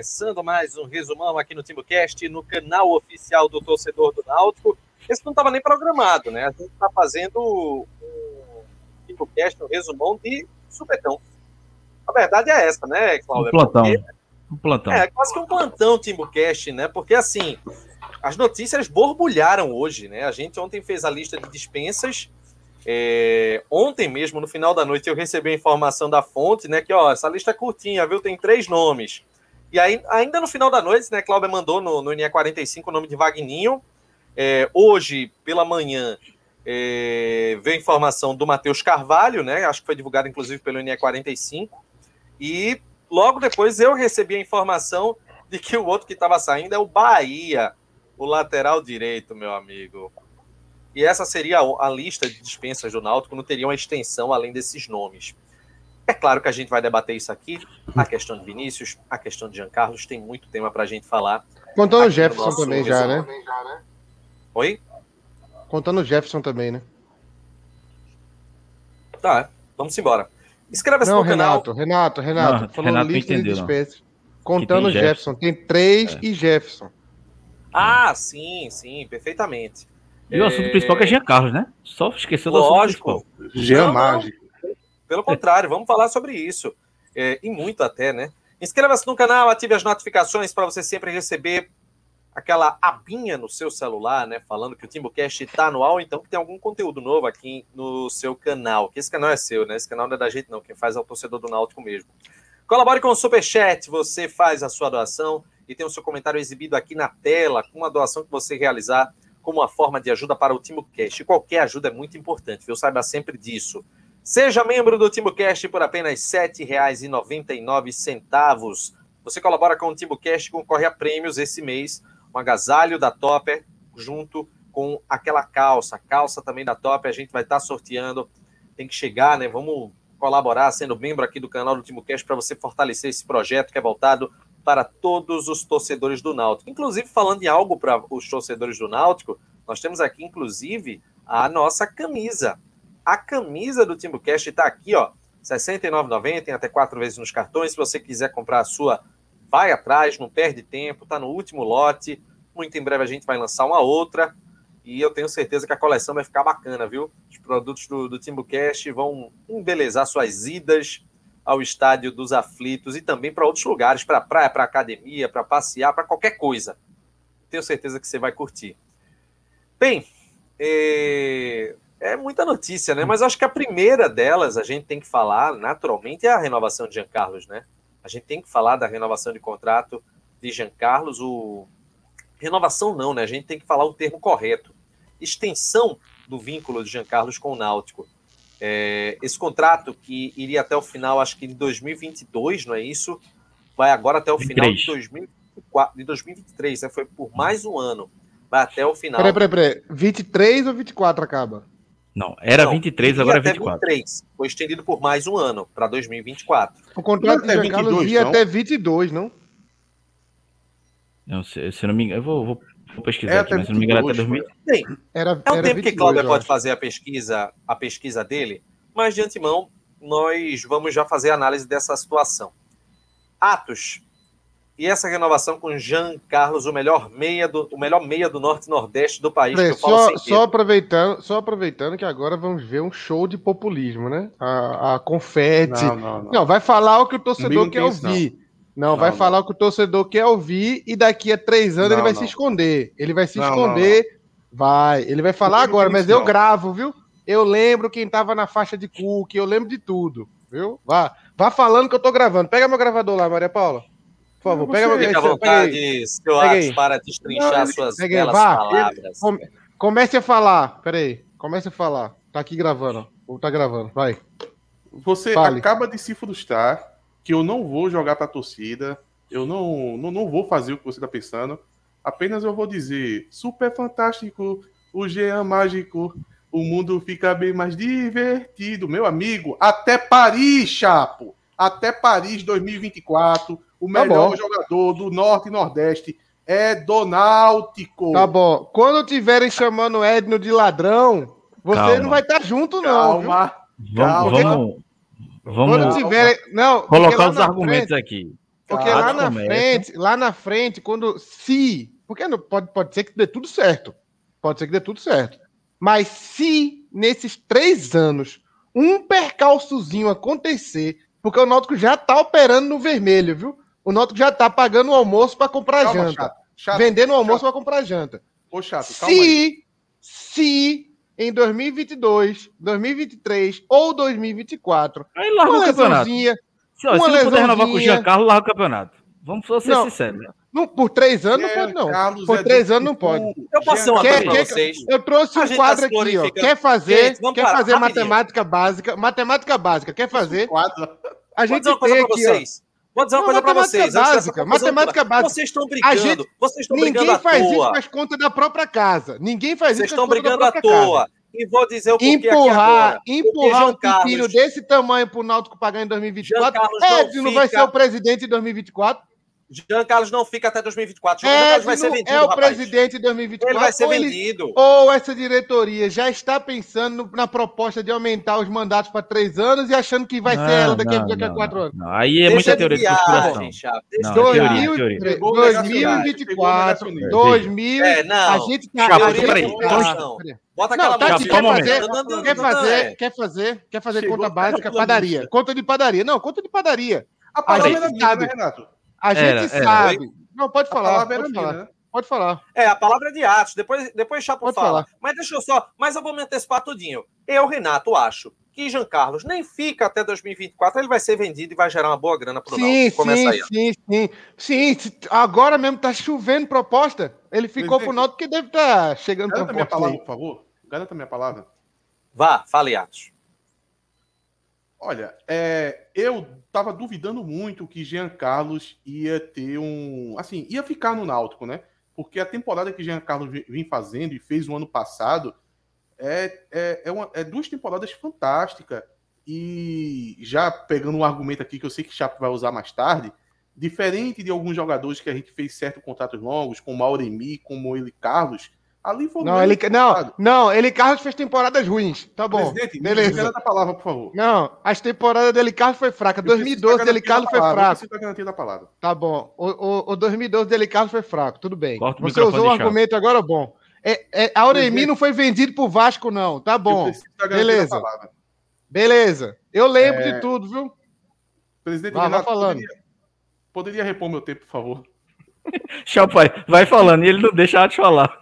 começando mais um resumão aqui no TimbuCast, no canal oficial do torcedor do Náutico. Esse não estava nem programado, né? A gente está fazendo um TimbuCast, um resumão de supetão. A verdade é essa, né, Cláudio? Um plantão. Porque, um plantão. É, quase que um plantão TimbuCast, né? Porque, assim, as notícias borbulharam hoje, né? A gente ontem fez a lista de dispensas é, ontem mesmo, no final da noite, eu recebi a informação da fonte, né? Que ó, essa lista é curtinha, viu? Tem três nomes. E aí, ainda no final da noite, né? Cláudia mandou no, no NE45 o nome de Vagninho. É, hoje, pela manhã, é, veio a informação do Matheus Carvalho, né? Acho que foi divulgado, inclusive, pelo NE45. E logo depois eu recebi a informação de que o outro que estava saindo é o Bahia, o lateral direito, meu amigo. E essa seria a lista de dispensas do Náutico, não teria uma extensão além desses nomes. É claro que a gente vai debater isso aqui, a questão de Vinícius, a questão de Jean Carlos, tem muito tema para a gente falar. Contando o Jefferson também já, né? Oi? Contando o Jefferson também, né? Tá, vamos embora. Inscreva-se no Renato, canal. Renato, Renato, não, falou Renato lista entendeu, de dispensas. Contando o Jefferson. Jefferson. Tem três é. e Jefferson. Ah, sim, sim, perfeitamente. E o assunto principal que é Jean Carlos, né? Só esqueceu do Lógico. assunto principal. Jean Mágico. Pelo contrário, vamos falar sobre isso. É, e muito até, né? Inscreva-se no canal, ative as notificações para você sempre receber aquela abinha no seu celular, né? Falando que o TimbuCast está no então que tem algum conteúdo novo aqui no seu canal. Que esse canal é seu, né? Esse canal não é da gente, não. Quem faz é o torcedor do Náutico mesmo. Colabore com o Superchat, você faz a sua doação e tem o seu comentário exibido aqui na tela com a doação que você realizar como uma forma de ajuda para o TimoCast. Qualquer ajuda é muito importante, viu? Saiba sempre disso. Seja membro do TimoCast por apenas R$ 7,99. Você colabora com o TimoCast e concorre a prêmios esse mês. Um agasalho da Topper junto com aquela calça. Calça também da Topper a gente vai estar sorteando. Tem que chegar, né? Vamos colaborar sendo membro aqui do canal do TimoCast para você fortalecer esse projeto que é voltado para todos os torcedores do Náutico. Inclusive, falando em algo para os torcedores do Náutico, nós temos aqui, inclusive, a nossa camisa. A camisa do Timbucast está aqui, ó, R$ 69,90, tem até quatro vezes nos cartões. Se você quiser comprar a sua, vai atrás, não perde tempo, está no último lote. Muito em breve a gente vai lançar uma outra. E eu tenho certeza que a coleção vai ficar bacana, viu? Os produtos do, do Timbucast vão embelezar suas idas, ao estádio dos aflitos e também para outros lugares, para praia, para academia, para passear, para qualquer coisa. Tenho certeza que você vai curtir. Bem, é... é... muita notícia, né? Mas acho que a primeira delas a gente tem que falar, naturalmente, é a renovação de Jean Carlos, né? A gente tem que falar da renovação de contrato de Jean Carlos. O... Renovação não, né? A gente tem que falar o termo correto. Extensão do vínculo de Jean Carlos com o Náutico. É, esse contrato que iria até o final, acho que em 2022, não é isso? Vai agora até o 23. final de, 2024, de 2023, né? foi por mais um ano. Vai até o final. Peraí, peraí, peraí. 23 ou 24 acaba? Não, era não, 23, agora é 24. 23. Foi estendido por mais um ano, para 2024. O contrato de Jean Carlos ia até 22, não? Não, se, se não me engano, eu vou, vou Vou pesquisar é aqui, mas se não me engano, até 2000. Bem, era, é o tempo 22, que Cláudio pode fazer a pesquisa, a pesquisa dele, mas de antemão nós vamos já fazer a análise dessa situação. Atos. E essa renovação com Jean Carlos, o melhor meia do, o melhor meia do norte e nordeste do país. Peraí, só, só, aproveitando, só aproveitando que agora vamos ver um show de populismo, né? A, a confete. Não, não, não. não vai falar o que o torcedor quer ouvir. Não, não vai não. falar o que o torcedor quer ouvir e daqui a três anos não, ele vai se esconder. Ele vai se esconder. Vai. Ele vai falar agora, mas eu gravo, viu? Eu lembro quem tava na faixa de cookie, eu lembro de tudo, viu? Vá, vá falando que eu tô gravando. Pega meu gravador lá, Maria Paula. Por favor, pega à vontade, seu Atos, para destrinchar suas belas Vá. palavras. Comece a falar. Peraí. Comece a falar. Tá aqui gravando. Tá gravando. Vai. Você Fale. acaba de se frustrar que eu não vou jogar para a torcida, eu não, não, não vou fazer o que você está pensando, apenas eu vou dizer: super fantástico, o Jean mágico, o mundo fica bem mais divertido. Meu amigo, até Paris, Chapo, até Paris 2024, o tá melhor jogador do Norte e Nordeste é do Náutico. Tá bom. Quando tiverem chamando Edno de ladrão, você Calma. não vai estar junto, não. Calma. Vamos, vamos, Vamos tiver, não, colocar os argumentos frente. aqui. Porque lá na frente, lá na frente, quando se, porque não pode, pode ser que dê tudo certo, pode ser que dê tudo certo, mas se nesses três anos um percalçozinho acontecer, porque o Náutico já tá operando no vermelho, viu? O Náutico já tá pagando o almoço para comprar calma, janta, chato, chato, vendendo o almoço para comprar janta. Ô chato, se, aí. se em 2022, 2023 ou 2024. Aí larga o campeonato. Se, ó, se não puder renovar com o Giancarlo, larga o campeonato. Vamos ser não, sinceros. Não, por três anos não pode, não. Carlos por é três anos não pode. Eu posso ser uma quer, quer, vocês. Eu trouxe um quadro aqui, ó. Quer fazer, Gente, quer fazer matemática básica. Matemática básica, quer fazer? A gente tem aqui, vocês. Vou dizer uma coisa para vocês. Básica, matemática básica. Vocês estão brigando. Gente, vocês estão ninguém brigando faz isso com as contas da própria casa. Ninguém faz vocês isso com as contas da própria casa. Vocês estão brigando à toa. E vou dizer o porquê empurrar, aqui Empurrar um pepino desse tamanho pro Náutico pagar em 2024. É, não, não vai ser o presidente em 2024. Jean Carlos não fica até 2024. Jean Carlos vai ser vendido. É o rapaz. presidente de 2024. Ele vai ser ou vendido. Ele, ou essa diretoria já está pensando na proposta de aumentar os mandatos para três anos e achando que vai não, ser ela daqui, a quatro anos. Não, aí é muita teoria de conspiração. Não, 2024, 2000. É, não. A gente tá. Chapa, peraí. Bota aquela não, tá, quer, fazer, quer fazer, quer fazer, quer fazer conta básica, padaria. Conta de padaria. Não, conta de padaria. A palavra minha, né, Renato? A gente era, sabe. Era. Não, pode falar. Pode falar. Minha, né? pode falar. É, a palavra é de Atos. Depois, depois Chapo pode fala. Falar. Mas deixa eu só. Mas eu vou me antecipar tudinho. Eu, Renato, acho que Jean Carlos nem fica até 2024, ele vai ser vendido e vai gerar uma boa grana para o sim, Começa sim, aí. Sim, sim, sim. Agora mesmo tá chovendo proposta. Ele ficou pro Náutico que deve estar tá chegando Garanta minha palavra, por favor. Garanta minha palavra. Vá, fale, Atos. Olha, é, eu tava duvidando muito que Jean Carlos ia ter um. Assim, ia ficar no Náutico, né? Porque a temporada que Jean Carlos vem fazendo e fez o ano passado é, é, é, uma, é duas temporadas fantásticas. E já pegando um argumento aqui que eu sei que Chapo vai usar mais tarde, diferente de alguns jogadores que a gente fez certos contratos longos, como Auremi, como ele Carlos, Ali foi não, ele, não, não, ele Carlos fez temporadas ruins. Tá bom. Presidente, beleza. a palavra, por favor. Não, as temporadas dele Carlos foi fraca. 2012 dele Carlos foi fraco. da palavra. Tá bom. O, o, o 2012 dele Carlos foi fraco. Tudo bem. Corta Você usou o argumento agora bom. É, é, Auremi não foi vendido pro Vasco não. Tá bom. Beleza. Beleza. Eu lembro é... de tudo, viu? Presidente, vai, Renato, falando. Poderia, poderia repor meu tempo, por favor? Chapai, vai falando e ele não deixa de falar.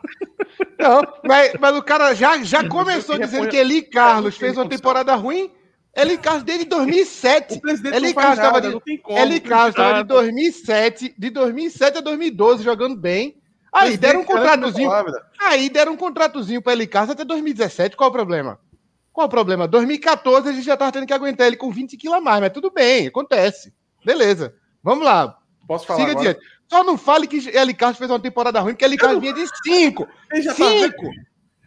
Não, mas, mas o cara já, já começou dizendo que Eli Carlos fez uma temporada ruim. Eli Carlos desde 2007. Eli Carlos estava de, Eli Carlos estava de 2007, de 2007 a 2012 jogando bem. Aí deram um contratozinho. Aí deram um contratozinho para Eli Carlos até 2017. Qual o problema? Qual o problema? 2014 a gente já estava tendo que aguentar ele com 20 quilos a mais, mas tudo bem, acontece. Beleza. Vamos lá. Posso falar Siga agora? adiante. Só não fale que Eli Carlos fez uma temporada ruim, porque Eli Carlos vinha de 5. 5.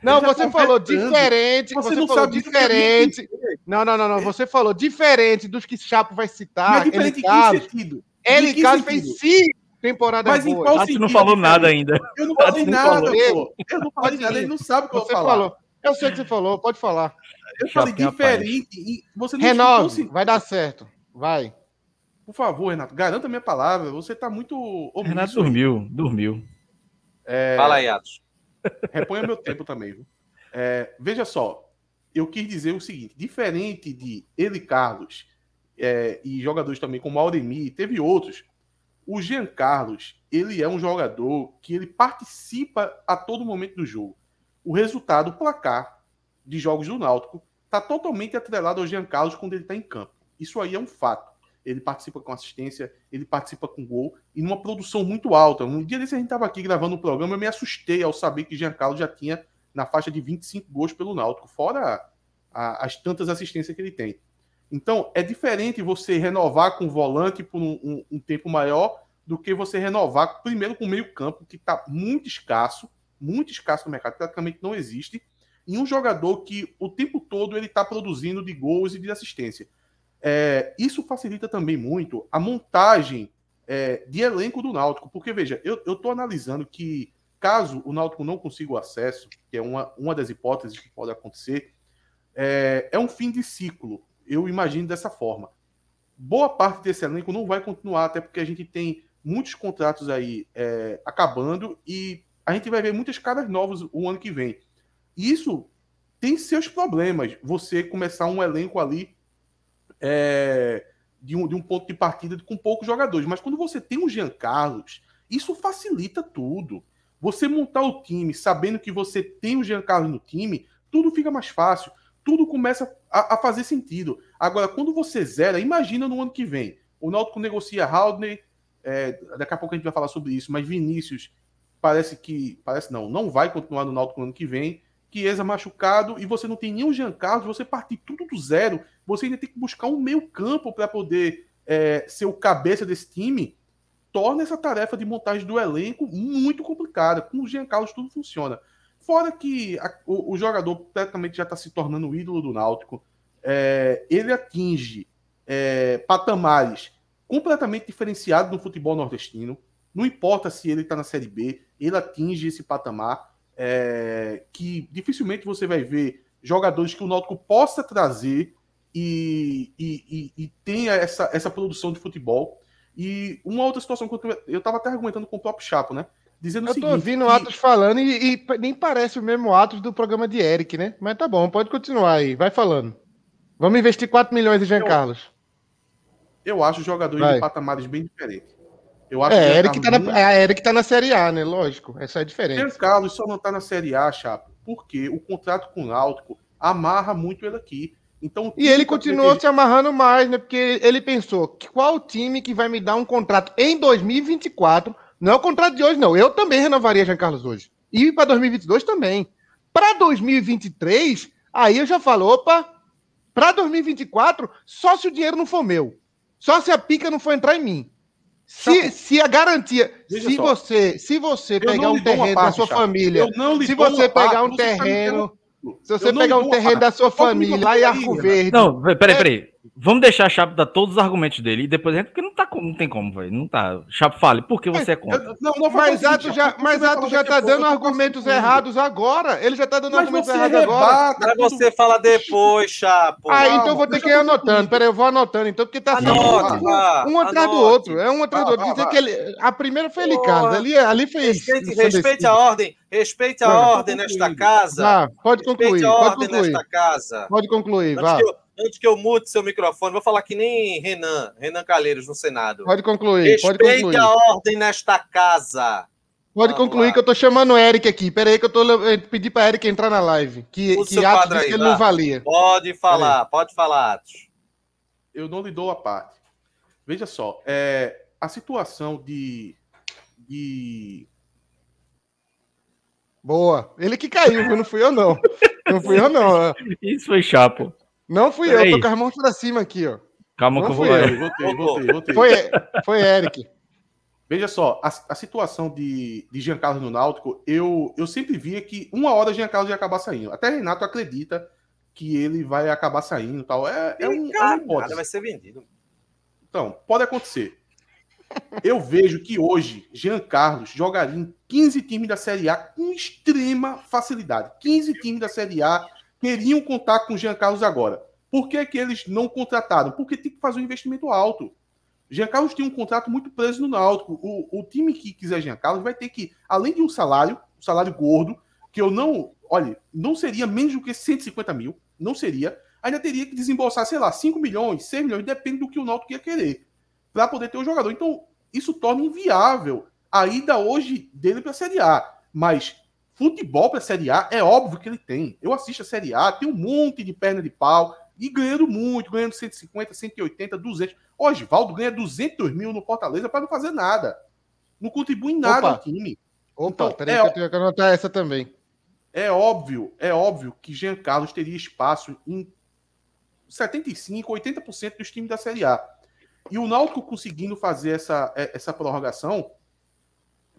Não, você falou diferente. Você, você falou diferente. Não, não, não, não. Você falou diferente dos que Chapo vai citar. Mas Eli Carlos. Eli Carlos fez 5 temporadas Mas boas. Mas não falou nada ainda. Eu não falei nada, pô. Eu não falei nada. Ele não sabe o que você eu falou. Eu sei o que você falou. Pode falar. Eu falei diferente. Você não Renove. Vai dar certo. Vai. Por favor, Renato, garanta minha palavra. Você está muito. Omisso. Renato dormiu, dormiu. É... Fala aí, Atos. Reponha meu tempo também. Viu? É, veja só, eu quis dizer o seguinte: diferente de ele, Carlos, é, e jogadores também como Auremi, teve outros. O Jean Carlos, ele é um jogador que ele participa a todo momento do jogo. O resultado, o placar de jogos do Náutico, está totalmente atrelado ao Jean Carlos quando ele está em campo. Isso aí é um fato ele participa com assistência, ele participa com gol e numa produção muito alta. Um dia desse a gente estava aqui gravando o um programa, eu me assustei ao saber que Giancarlo já tinha na faixa de 25 gols pelo Náutico, fora a, as tantas assistências que ele tem. Então, é diferente você renovar com volante por um, um, um tempo maior do que você renovar primeiro com meio campo, que está muito escasso, muito escasso no mercado, praticamente não existe, e um jogador que o tempo todo ele está produzindo de gols e de assistência. É, isso facilita também muito a montagem é, de elenco do Náutico, porque veja, eu estou analisando que caso o Náutico não consiga o acesso, que é uma, uma das hipóteses que pode acontecer, é, é um fim de ciclo. Eu imagino dessa forma. boa parte desse elenco não vai continuar, até porque a gente tem muitos contratos aí é, acabando e a gente vai ver muitas caras novas o ano que vem. E isso tem seus problemas. Você começar um elenco ali é, de, um, de um ponto de partida com poucos jogadores. Mas quando você tem um Jean Carlos, isso facilita tudo. Você montar o time sabendo que você tem o Jean Carlos no time, tudo fica mais fácil. Tudo começa a, a fazer sentido. Agora, quando você zera, imagina no ano que vem. O Náutico negocia Haldner, é, daqui a pouco a gente vai falar sobre isso, mas Vinícius parece que. Parece não, não vai continuar no Náutico no ano que vem. Chiesa machucado e você não tem nenhum Jean Carlos, você partir tudo do zero, você ainda tem que buscar um meio campo para poder é, ser o cabeça desse time, torna essa tarefa de montagem do elenco muito complicada. Com o Jean Carlos tudo funciona. Fora que a, o, o, jogador praticamente já está se tornando o ídolo do Náutico, é, ele atinge é, patamares completamente diferenciados no futebol nordestino. Não importa se ele está na Série B, ele atinge esse patamar é, que dificilmente você vai ver jogadores que o Náutico possa trazer e, e, e, e tenha essa, essa produção de futebol. E uma outra situação que eu estava até argumentando com o próprio Chapo, né? Dizendo eu tô seguinte, ouvindo que... Atos falando e, e, nem parece o mesmo Atos do programa de Eric, né? Mas tá bom, pode continuar aí, vai falando. Vamos investir 4 milhões em Jean eu, Carlos. Eu acho jogadores vai. de patamares bem diferentes. Eu acho é, que Eric tá, na, é, Eric tá na Série A, né? Lógico, essa é a diferença. Jean Carlos só não tá na Série A, Chapo, porque o contrato com o Náutico amarra muito ele aqui. Então, e ele continuou se amarrando mais, né? Porque ele pensou: qual time que vai me dar um contrato em 2024? Não é o contrato de hoje, não. Eu também renovaria Jean Carlos hoje. E para 2022 também. Para 2023, aí eu já falo: opa, para 2024, só se o dinheiro não for meu. Só se a pica não for entrar em mim. Se, se a garantia, se você, se você pegar um terreno da sua família, se você pegar um terreno, se você pegar um terreno da sua família lá em Arco Verde. Não, peraí, peraí. Vamos deixar a Chapo dar todos os argumentos dele e depois a gente, porque não, tá, não tem como, velho. Não tá. Chapo, fale, por que você é contra? Não, não mas Ato já, mas Ato já tá dando argumentos errados agora. Ele já tá dando argumentos errados agora. Pra você falar depois, Chapo. Ah, então eu vou ter que ir anotando. Peraí, eu vou anotando então, porque tá Anota, um, um atrás do outro. É um atrás do outro. Dizer que ele, a primeira foi ele, cara. Ali, ali foi Respeite, respeite a ordem. Respeite a ordem nesta casa. pode concluir. Pode concluir. nesta casa. Pode concluir, vá antes que eu mute seu microfone, vou falar que nem Renan, Renan Calheiros no Senado. Pode concluir, Respeite pode concluir. a ordem nesta casa. Pode Vamos concluir lá. que eu tô chamando o Eric aqui. Pera aí que eu tô eu pedi para Eric entrar na live, que que Atos disse que ele não valia. Pode falar, pode falar, Atos. Eu não lhe dou a parte. Veja só, é, a situação de, de Boa. Ele que caiu, não fui eu não. Não fui eu não. Isso foi chapo. Não fui Pera eu, aí. tô com as mãos pra cima aqui, ó. Calma não que eu vou. Eu. Voltei, voltei, voltei. Foi, foi Eric. Veja só, a, a, situação de, de Giancarlo no Náutico, eu, eu sempre via que uma hora Giancarlo ia acabar saindo. Até Renato acredita que ele vai acabar saindo tal. É, é, um, é uma hipótese. vai ser vendido. Então, pode acontecer. Eu vejo que hoje Jean Carlos jogaria em 15 times da Série A com extrema facilidade. 15 times da Série A queriam contar com o Jean Carlos agora. Por que, que eles não contrataram? Porque tem que fazer um investimento alto. Jean Carlos tem um contrato muito preso no Náutico. O, o time que quiser Jean Carlos vai ter que, além de um salário, um salário gordo, que eu não, olha, não seria menos do que 150 mil, não seria, ainda teria que desembolsar, sei lá, 5 milhões, 6 milhões, depende do que o Náutico ia querer, para poder ter o jogador. Então, isso torna inviável a ida hoje dele para a Série A. Mas Futebol para a Série A é óbvio que ele tem. Eu assisto a Série A, tem um monte de perna de pau e ganhando muito, ganhando 150, 180, 200. Hoje, Valdo ganha 200 mil no Fortaleza para não fazer nada. Não contribui em nada Opa. time. Opa, então, peraí é, que eu tenho que anotar essa também. É óbvio, é óbvio que Jean Carlos teria espaço em 75, 80% dos times da Série A. E o Náutico conseguindo fazer essa, é, essa prorrogação,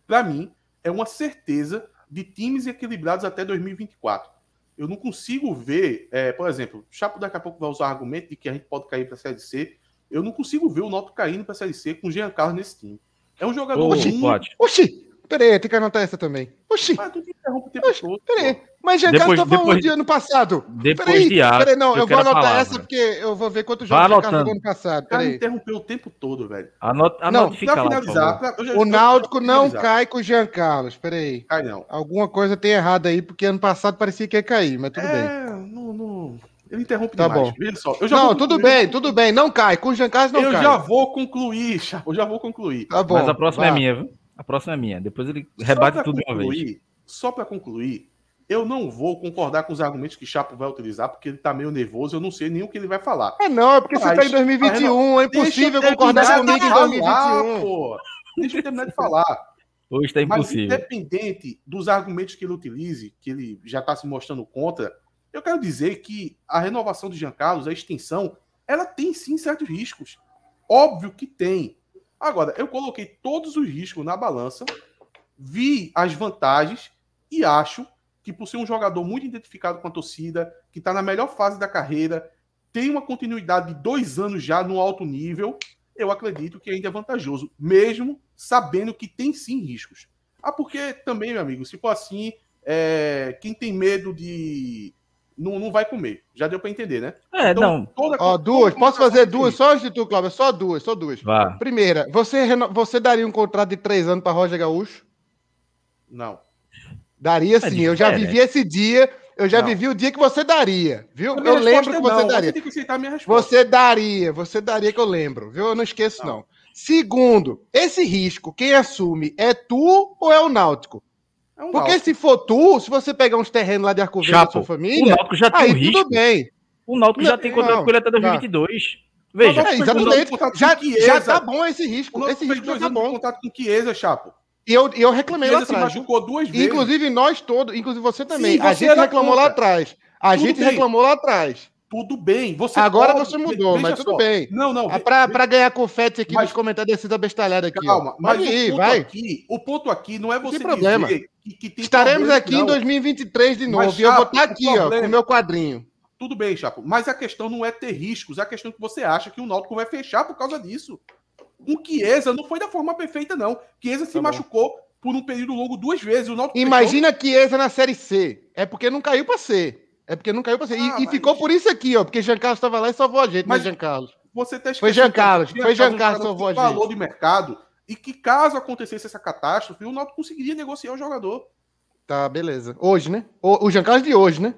para mim, é uma certeza de times equilibrados até 2024. Eu não consigo ver, é, por exemplo, o Chapo daqui a pouco vai usar o argumento de que a gente pode cair para a Série C. Eu não consigo ver o Náutico caindo para a Série C com o Jean Carlos nesse time. É um jogador. Oxi, muito... Oxi, Peraí, tem que anotar essa também. Oxi. Mas tu interrompe o tempo Oxi, todo. Peraí. Mas Giancarlo tava depois, onde ano passado? Depois peraí, de ar, peraí, não, eu, eu vou anotar essa porque eu vou ver quantos jogos Giancarlo jogou ano passado. Peraí. Cara, interrompeu o tempo todo, velho. Anota, não, pra finalizar. Lá, pra, o Náutico não cai com o Giancarlo. Peraí. Cai não. Alguma coisa tem errado aí, porque ano passado parecia que ia cair, mas tudo é, bem. Não, não... Ele interrompe tá demais. Bom. Veja só. Eu já não, tudo bem, tudo bem. Não cai. Com o Giancarlo não eu cai. Eu já vou concluir, Eu já vou concluir. Tá bom. Mas a próxima é Vai. é minha, viu? A próxima é minha. Depois ele rebate tudo concluir, de uma vez. Só para concluir, eu não vou concordar com os argumentos que Chapo vai utilizar, porque ele tá meio nervoso, eu não sei nem o que ele vai falar. É não, é porque Mas, você tá em 2021, é impossível concordar comigo em 2021. Pô. Deixa eu terminar de falar. Hoje tá impossível. Mas independente dos argumentos que ele utilize, que ele já está se mostrando contra, eu quero dizer que a renovação de Jean Carlos, a extensão, ela tem sim certos riscos. Óbvio que tem. Agora, eu coloquei todos os riscos na balança, vi as vantagens e acho que por ser um jogador muito identificado com a torcida, que está na melhor fase da carreira, tem uma continuidade de dois anos já no alto nível, eu acredito que ainda é vantajoso, mesmo sabendo que tem sim riscos. Ah, porque também, meu amigo, se for assim, é, quem tem medo de não, não vai comer. Já deu para entender, né? É, então, não. Toda, Ó, duas. Posso fazer duas só antes de tu, Cláudio? Só duas, só duas. Vá. Primeira, você, você daria um contrato de três anos para Roger Gaúcho? Não. Daria é sim. eu já vivi esse dia. Eu já não. vivi o dia que você daria, viu? Eu lembro que você não. daria. Você tem que aceitar minha resposta. Você daria, você daria que eu lembro, viu? Eu não esqueço, não. não. Segundo, esse risco, quem assume é tu ou é o Náutico? É um Porque se for tu, se você pegar uns terrenos lá de Arco da sua família, o Náutico já tem aí um risco. tudo bem. O Náutico já tem contrato com ele até 2022. Tá. Veja, é, exatamente. Já, já tá bom esse risco. Esse risco já tá bom. contato com Chiesa, Chapo. E eu, eu reclamei lá atrás. se machucou duas vezes. Inclusive nós todos, inclusive você também. Sim, você a gente reclamou contra. lá atrás. A tudo gente bem. reclamou lá atrás. Tudo bem. Você Agora pode, você mudou, mas tudo só. bem. Não, não. É pra, pra ganhar confete aqui mas, nos comentários desse da bestalhada aqui. Calma, ó. mas aí, o, ponto vai. Aqui, o ponto aqui não é você tem problema. Que, que tem Estaremos problema, aqui não. em 2023 de novo. Mas, e eu vou estar aqui, ó, com o meu quadrinho. Tudo bem, Chapo. Mas a questão não é ter riscos. A questão é que você acha que o Náutico vai fechar por causa disso. O Chiesa não foi da forma perfeita, não. Chiesa se tá machucou por um período longo duas vezes. O Náutico Imagina fechou... Chiesa na Série C. É porque não caiu para C. É porque não caiu pra ser. Ah, e, mas... e, ficou por isso aqui, ó. Porque Jean Carlos estava lá e salvou a gente, mas, Jean Carlos. Você tá Foi Jean Carlos, foi Jean Carlos que salvou a gente. valor de mercado e que caso acontecesse essa catástrofe, o Náutico conseguiria negociar o jogador. Tá, beleza. Hoje, né? O, o Jean Carlos de hoje, né?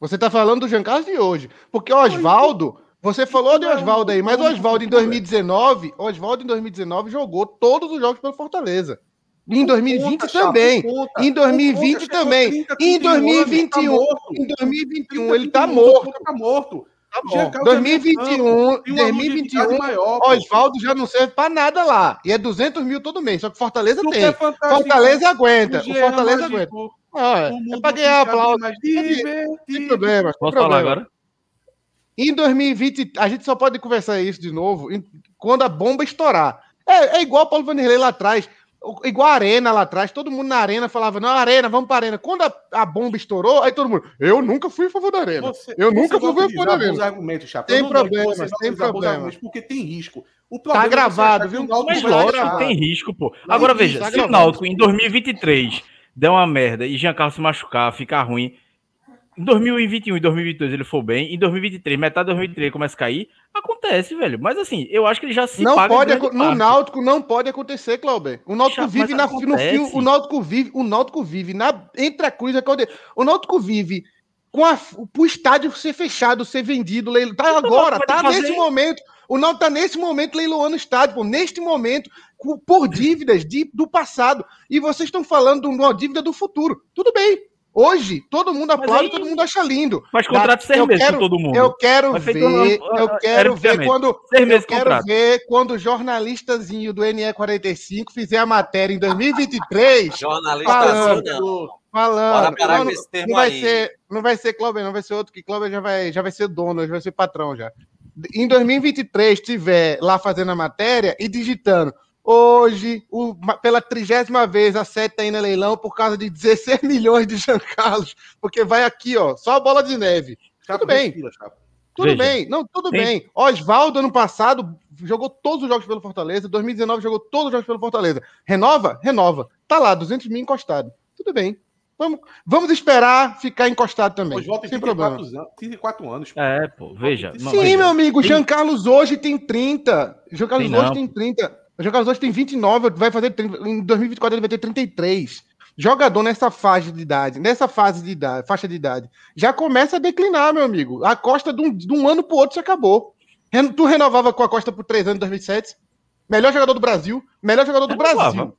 Você tá falando do Jean Carlos de hoje. Porque o Oswaldo, você falou de Oswaldo aí, mas o Oswaldo em 2019, Oswaldo em 2019 jogou todos os jogos pelo Fortaleza. Em 2020 conta, também. Conta, em 2020 conta, também. 30, em 2021. Tá em 2021 ele tá morto. Tá morto. Tá bom. 2021, 2021 maior, Oswaldo já não serve para nada lá. E é 200 mil todo mês. Só que Fortaleza tem. Fortaleza aguenta. O Fortaleza aguenta. Ah, é para ganhar aplauso. Sem problema. Posso problema. falar agora? Em 2020, a gente só pode conversar isso de novo quando a bomba estourar. É, é igual o Paulo Vanderlei lá atrás. Igual a Arena lá atrás, todo mundo na Arena falava, não, Arena, vamos para Arena. Quando a, a, bomba estourou, aí todo mundo, eu nunca fui a favor da Arena. Você, eu nunca fui a favor da Arena. Argumentos, Chapo. Tem problema, tem problema. Porque tem risco. O tá gravado, viu? Mas lógico, tem risco, pô. Agora veja, tá se o Náutico em 2023 der uma merda e Jean Carlos se machucar, ficar ruim, em 2021 e 2022 ele for bem, em 2023, metade de 2023 começa a cair, acontece, velho. Mas assim, eu acho que ele já se não pode No. Náutico não pode acontecer, Clauber. O Náutico vive na, no fio, o Náutico vive, o Náutico vive na entre a cruz e a O Náutico vive com a, o estádio ser fechado, ser vendido, leilo. Tá agora, tá fazer... nesse momento. O Náutico tá nesse momento leiloando o estádio, pô, neste momento, por dívidas de, do passado. E vocês estão falando de uma dívida do futuro. Tudo bem, Hoje, todo mundo aplaude, aí, todo mundo acha lindo. Mas contrato seis meses quero, todo mundo. Eu quero ver, eu quero ver quando eu quero ver quando o jornalistazinho do NE45 fizer a matéria em 2023. Jornalistazinho falando, falando. Parar não, não vai aí. ser, não vai ser Cláudio, não vai ser outro que Cláudio já vai, já vai ser dono, já vai ser patrão já. Em 2023 tiver lá fazendo a matéria e digitando Hoje, o, pela trigésima vez, a sete está indo a leilão por causa de 16 milhões de Jean Carlos, porque vai aqui, ó, só a bola de neve. Tudo bem. Tudo Veja, bem, não, tudo tem... bem. Oswaldo, ano passado, jogou todos os jogos pelo Fortaleza, 2019 jogou todos os jogos pelo Fortaleza. Renova? Renova. Tá lá, 200 mil encostado. Tudo bem. Vamos, vamos esperar ficar encostado também. Volta sem problema. Anos, 34 anos. Pô. É, pô, veja. Sim, veja. meu amigo, Jean Carlos hoje tem 30. Jean Carlos tem hoje não. tem 30. Jean Carlos hoje tem 29, vai fazer 30. Em 2024 ele vai ter 33. Jogador nessa faixa de idade, nessa fase de idade, faixa de idade, já começa a declinar, meu amigo. A Costa de um, de um ano pro outro se acabou. Tu renovava com a Costa por três anos em 2007. Melhor jogador do Brasil. Melhor jogador do Brasil.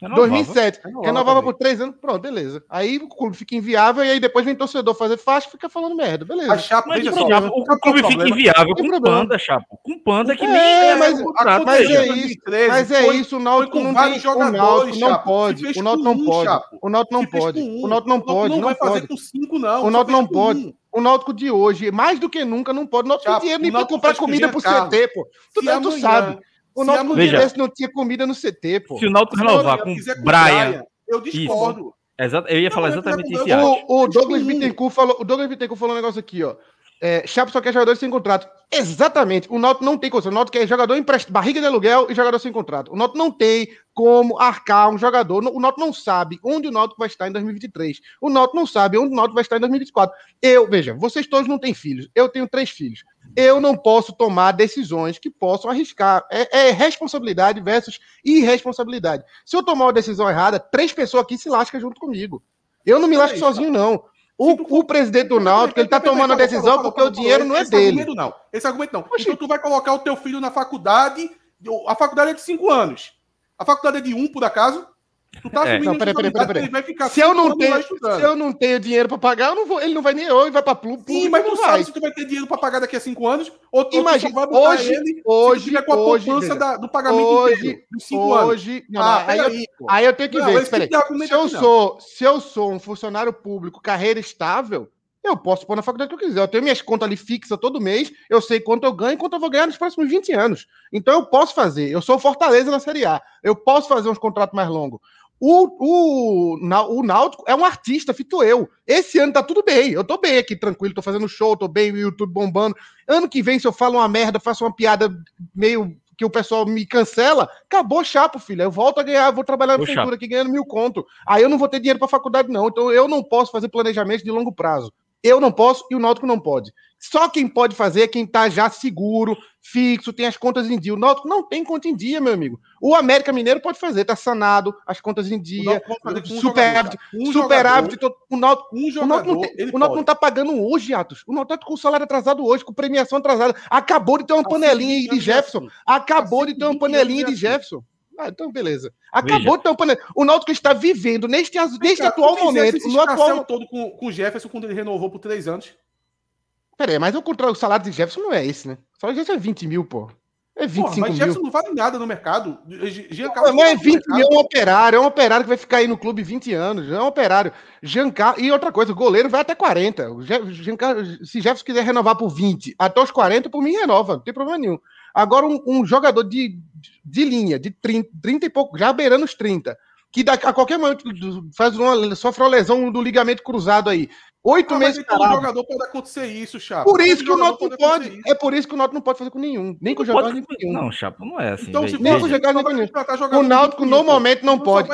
Renovava. 2007. Renovava, renovava por três anos, pronto, beleza. Aí o clube fica inviável e aí depois vem torcedor fazer faixa e fica falando merda, beleza. A Chapa, mas, só, Chapa, o, o clube fica inviável com Panda, Chapo. Com Panda que é, nem é, mas, contrato, mas é isso, mas é isso, o Náutico não tem, o Náutico não pode, o Náutico não pode, o Náutico não pode, o Náutico não pode, não vai fazer com cinco não. O Náutico não pode. O Náutico de hoje, mais do que nunca, não pode. O Náutico tem dinheiro nem para comprar comida pro CT, pô. Tu sabe. O Náutico Veja, não tinha comida no CT, pô. Se o Náutico renovar com Brian... Eu discordo. Exato, eu ia falar exatamente isso. O, o Douglas Bittencourt falou, o Douglas Bittencourt falou um negócio aqui, ó. É, Chapo só quer jogadores sem contrato. Exatamente. O Náutico não tem condição. O Náutico quer jogador emprestado, barriga de aluguel e jogador sem contrato. O Náutico não tem como arcar um jogador. O Náutico não sabe onde o Náutico vai estar em 2023. O Náutico não sabe onde o Náutico vai estar em 2024. Eu, veja, vocês todos não têm filhos. Eu tenho três filhos. Eu não posso tomar decisões que possam arriscar. É, é responsabilidade versus irresponsabilidade. Se eu tomar uma decisão errada, três pessoas aqui se lascam junto comigo. Eu não me lasco sozinho, não. O, o presidente do Náutico, ele tá tomando a decisão porque o dinheiro não é dele. Argumento não. Esse argumento não. Então tu vai colocar o teu filho na faculdade, a faculdade é de cinco anos. A faculdade é de um, por acaso? Tu tá é. Não, peraí, peraí, peraí. peraí. Se, eu não tenho, se eu não tenho dinheiro para pagar, eu não vou, ele não vai nem eu, ele vai para Plu. Sim, mas tu sabe se tu vai ter dinheiro para pagar daqui a cinco anos, ou, Imagina, tu vai hoje, ele hoje, com a hoje, poupança da, do pagamento hoje, inteiro, dos cinco hoje, anos. Não, ah, aí, aí, eu, aí, eu, tenho que não, ver. Peraí. Se eu, sou, se eu sou um funcionário público, carreira estável, eu posso pôr na faculdade que eu quiser. Eu tenho minhas contas ali fixas todo mês, eu sei quanto eu ganho e quanto eu vou ganhar nos próximos 20 anos. Então eu posso fazer. Eu sou Fortaleza na Série A. Eu posso fazer uns contratos mais longos. O, o, o Náutico é um artista, fito eu. Esse ano tá tudo bem. Eu tô bem aqui, tranquilo, tô fazendo show, tô bem, o YouTube bombando. Ano que vem, se eu falo uma merda, faço uma piada meio que o pessoal me cancela, acabou chapo, filho. Eu volto a ganhar, vou trabalhar na prefeitura aqui ganhando mil conto. Aí eu não vou ter dinheiro para faculdade, não. Então eu não posso fazer planejamento de longo prazo. Eu não posso e o Náutico não pode. Só quem pode fazer é quem está já seguro, fixo, tem as contas em dia. O Náutico não tem conta em dia, meu amigo. O América Mineiro pode fazer, está sanado, as contas em dia, superávit, um superávit. O Náutico, um jogador, o Náutico, não, tem, o Náutico não está pagando hoje, Atos. O Náutico está com o salário atrasado hoje, com premiação atrasada. Acabou de ter uma assim, panelinha de Jefferson. Acabou assim, de ter uma panelinha de Jefferson. Ah, então beleza. Acabou então, o Náutico está vivendo neste, neste cara, atual momento. No atual todo com, com o Jefferson quando ele renovou por três anos. Peraí, mas o, o salário de Jefferson não é esse, né? Só o Jefferson é 20 mil, pô. É 25 Porra, mas Jefferson não vale nada no mercado. Giancarlo não, é 20 mil, é um operário. É um operário que vai ficar aí no clube 20 anos. É um operário. Giancarlo, e outra coisa, o goleiro vai até 40. O Giancarlo, se Jefferson quiser renovar por 20 até os 40, por mim renova. Não tem problema nenhum. Agora, um, um jogador de de linha, de 30, 30 e pouco, já beirando os 30, que a qualquer momento faz uma, sofre uma lesão do ligamento cruzado aí. Oito ah, meses então o jogador pode acontecer isso, Chapo. Por isso que o Noto não pode. É por isso que o Noto não pode fazer com nenhum. Nem com o jogador, nem com nenhum. Não, Chapo, não é assim. Então, se nem com o jogador, nem com nenhum. O Náutico normalmente não pode.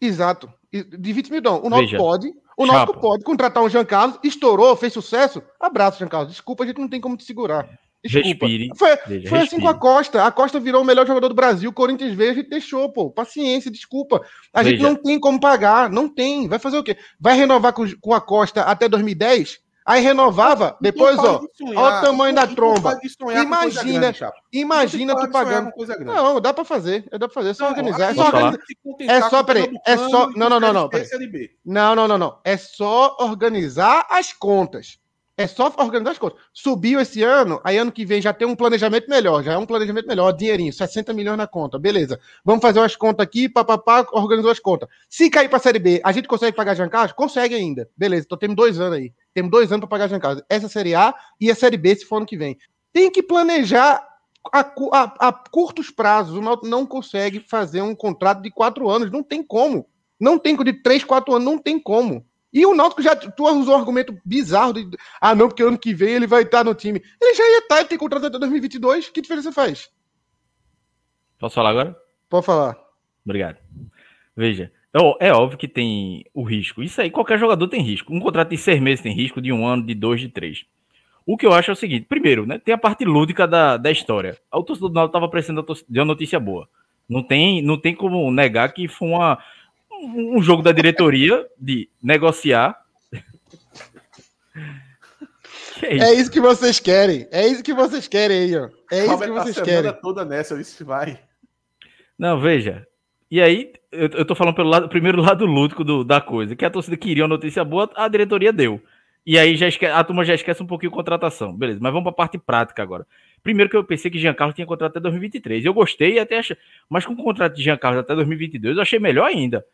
Exato. De 20 mil, não. O Náutico pode. O Náutico pode contratar um Jean Carlos, estourou, fez sucesso. Abraço, Jean Carlos. Desculpa, a gente não tem como te segurar. Desculpa. Respire. Foi, foi assim com a Costa. A Costa virou o melhor jogador do Brasil. O Corinthians veio, a gente deixou, pô. Paciência, desculpa. A Veja. gente não tem como pagar. Não tem. Vai fazer o quê? Vai renovar com, com a Costa até 2010? Aí renovava, depois, ó, Olha o tamanho da tromba. Imagina, grande, imagina tu pagando. Não, dá pra fazer. É, dá pra fazer. É só não, organizar. É só, organizar. é só, peraí. É só. Não, não, não, não. Não, não, não, não. É só organizar as contas. É só organizar as contas. Subiu esse ano, aí ano que vem já tem um planejamento melhor, já é um planejamento melhor, dinheirinho, 60 milhões na conta, beleza. Vamos fazer umas contas aqui, papapá, organizou as contas. Se cair para a Série B, a gente consegue pagar Jean Carlos? Consegue ainda. Beleza, então temos dois anos aí. Temos dois anos para pagar Jean Carlos. Essa Série A e a Série B, se for ano que vem. Tem que planejar a, a, a curtos prazos. O Náutico não consegue fazer um contrato de quatro anos, não tem como. Não tem de três, quatro anos, não tem como. E o Náutico já. Tu usou um argumento bizarro de. Ah, não, porque ano que vem ele vai estar no time. Ele já ia estar, ele tem contrato até 2022. Que diferença faz? Posso falar agora? Pode falar. Obrigado. Veja, é, é óbvio que tem o risco. Isso aí, qualquer jogador tem risco. Um contrato de seis meses tem risco, de um ano, de dois, de três. O que eu acho é o seguinte: primeiro, né, tem a parte lúdica da, da história. O torcedor do Náutico estava precisando de uma notícia boa. Não tem, não tem como negar que foi uma, um jogo da diretoria de negociar. Que é, isso? é, isso? que vocês querem. É isso que vocês querem aí, ó. É isso que vocês querem. toda nessa, isso vai. Não, veja. E aí, eu, eu tô falando pelo lado, primeiro lado lúdico do, da coisa, que a torcida queria uma notícia boa, a diretoria deu. E aí já esque... a turma já esquece um pouquinho a contratação. Beleza, mas vamos para a parte prática agora. Primeiro que eu pensei que Giancarlo tinha contrato até 2023. Eu gostei e até achei... Mas com o contrato de Giancarlo até 2022, eu achei melhor ainda.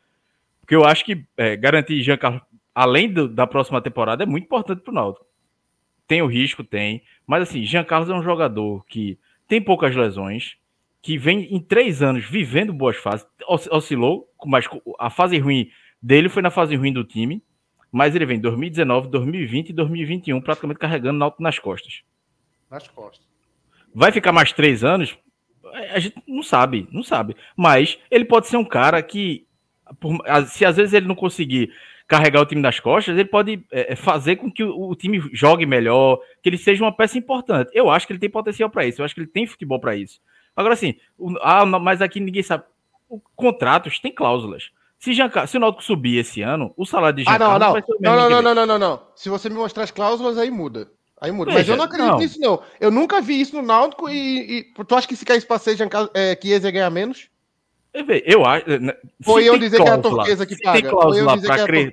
Porque eu acho que é, garantir Giancarlo, além do, da próxima temporada, é muito importante para o Náutico. Tem o risco, tem. Mas assim, Giancarlo é um jogador que tem poucas lesões, que vem em três anos vivendo boas fases. Oscilou, mas a fase ruim dele foi na fase ruim do time mas ele vem 2019, 2020 e 2021 praticamente carregando o Náutico nas costas. Nas costas. Vai ficar mais três anos? A gente não sabe, não sabe. Mas ele pode ser um cara que, se às vezes ele não conseguir carregar o time nas costas, ele pode é, é, fazer com que o, o, time jogue melhor, que ele seja uma peça importante. Eu acho que ele tem potencial para isso, eu acho que ele tem futebol para isso. Agora sim, ah, mas aqui ninguém sabe. O, contratos têm cláusulas. Se, Giancarlo, se o Náutico subir esse ano, o salário de Giancarlo ah, não, não. vai ser o mesmo. Não, não, não, não, não, não. Se você me mostrar as cláusulas, aí muda. Aí muda. Veja, Mas eu não acredito não. nisso, não. Eu nunca vi isso no Náutico e, e tu acha que se caísse pra ser Giancarlo, é, ia ganhar menos? Eu acho. Né, Foi eu dizer cláusula, que é a turquesa que paga. Tem cláusula para crer...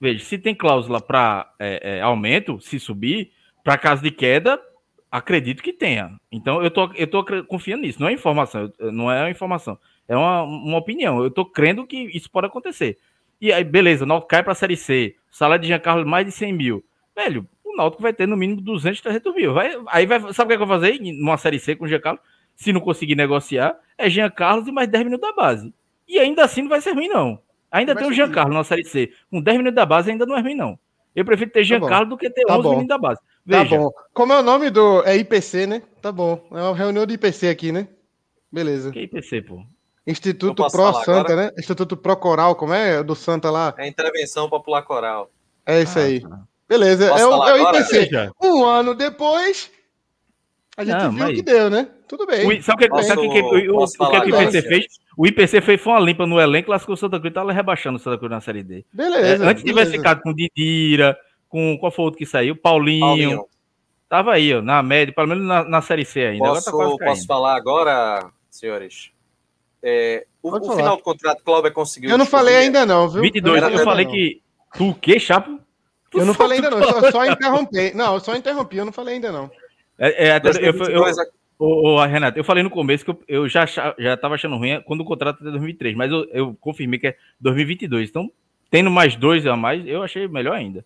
Veja, se tem cláusula para é, é, aumento, se subir, para caso de queda, acredito que tenha. Então eu tô, eu tô confiando nisso. Não é informação, não é informação. É uma, uma opinião. Eu tô crendo que isso pode acontecer. E aí, beleza, o Náutico cai para a Série C. Salário de Giancarlo mais de 100 mil. Velho, o Náutico vai ter no mínimo 200, 300 mil. Vai, aí vai, sabe o que, é que eu vou fazer numa Série C com o Giancarlo? Se não conseguir negociar, é Giancarlo e mais 10 minutos da base. E ainda assim não vai ser ruim, não. Ainda tem o Giancarlo na Série C. Com 10 minutos da base ainda não é ruim, não. Eu prefiro ter tá Giancarlo tá do que ter tá 11 bom. meninos da base. Tá Veja. Tá bom. Como é o nome do. É IPC, né? Tá bom. É uma reunião de IPC aqui, né? Beleza. Que IPC, pô? Instituto Pro Santa, agora? né? Instituto Pro Coral, como é? Do Santa lá. É Intervenção Popular Coral. É isso ah, aí. Tá. Beleza. é o, é o IPC. Um ano depois, a gente Não, viu o que deu, né? Tudo bem. O, sabe o que, sabe que, o, o, o que, é que o IPC fez? O IPC fez foi uma limpa no elenco, lascou o Santa Cruz, tava rebaixando o Santa Cruz na Série D. Beleza. É, antes tivesse ficado com Didira, com qual foi o outro que saiu? Paulinho. Paulinho. Tava aí, ó, na média, pelo menos na, na Série C ainda. Posso, agora tá posso falar agora, senhores? É, o, o final do contrato, Cláudio conseguiu. Eu não falei ainda, não, viu? 22, eu, eu falei não. que. Tu o quê, Chapo? Tu eu não falei ainda, não. Só, só interrompi. Não, eu só interrompi, eu não falei ainda, não. É, é até, eu, eu, Ô, ô, Renato, eu falei no começo que eu, eu já, já tava achando ruim quando o contrato é 2003, mas eu, eu confirmei que é 2022. Então, tendo mais dois a mais, eu achei melhor ainda.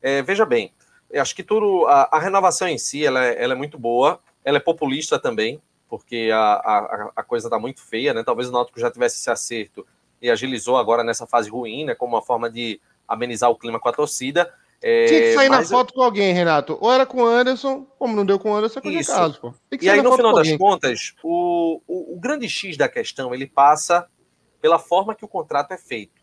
É, veja bem, acho que tudo. A, a renovação em si ela é, ela é muito boa, ela é populista também porque a, a, a coisa está muito feia, né? Talvez o Náutico já tivesse esse acerto e agilizou agora nessa fase ruim, né? Como uma forma de amenizar o clima com a torcida. É, Tinha que sair na foto eu... com alguém, Renato. Ou era com o Anderson, como não deu com o Anderson, é com o Carlos, pô. E aí, no final das contas, o, o, o grande X da questão, ele passa pela forma que o contrato é feito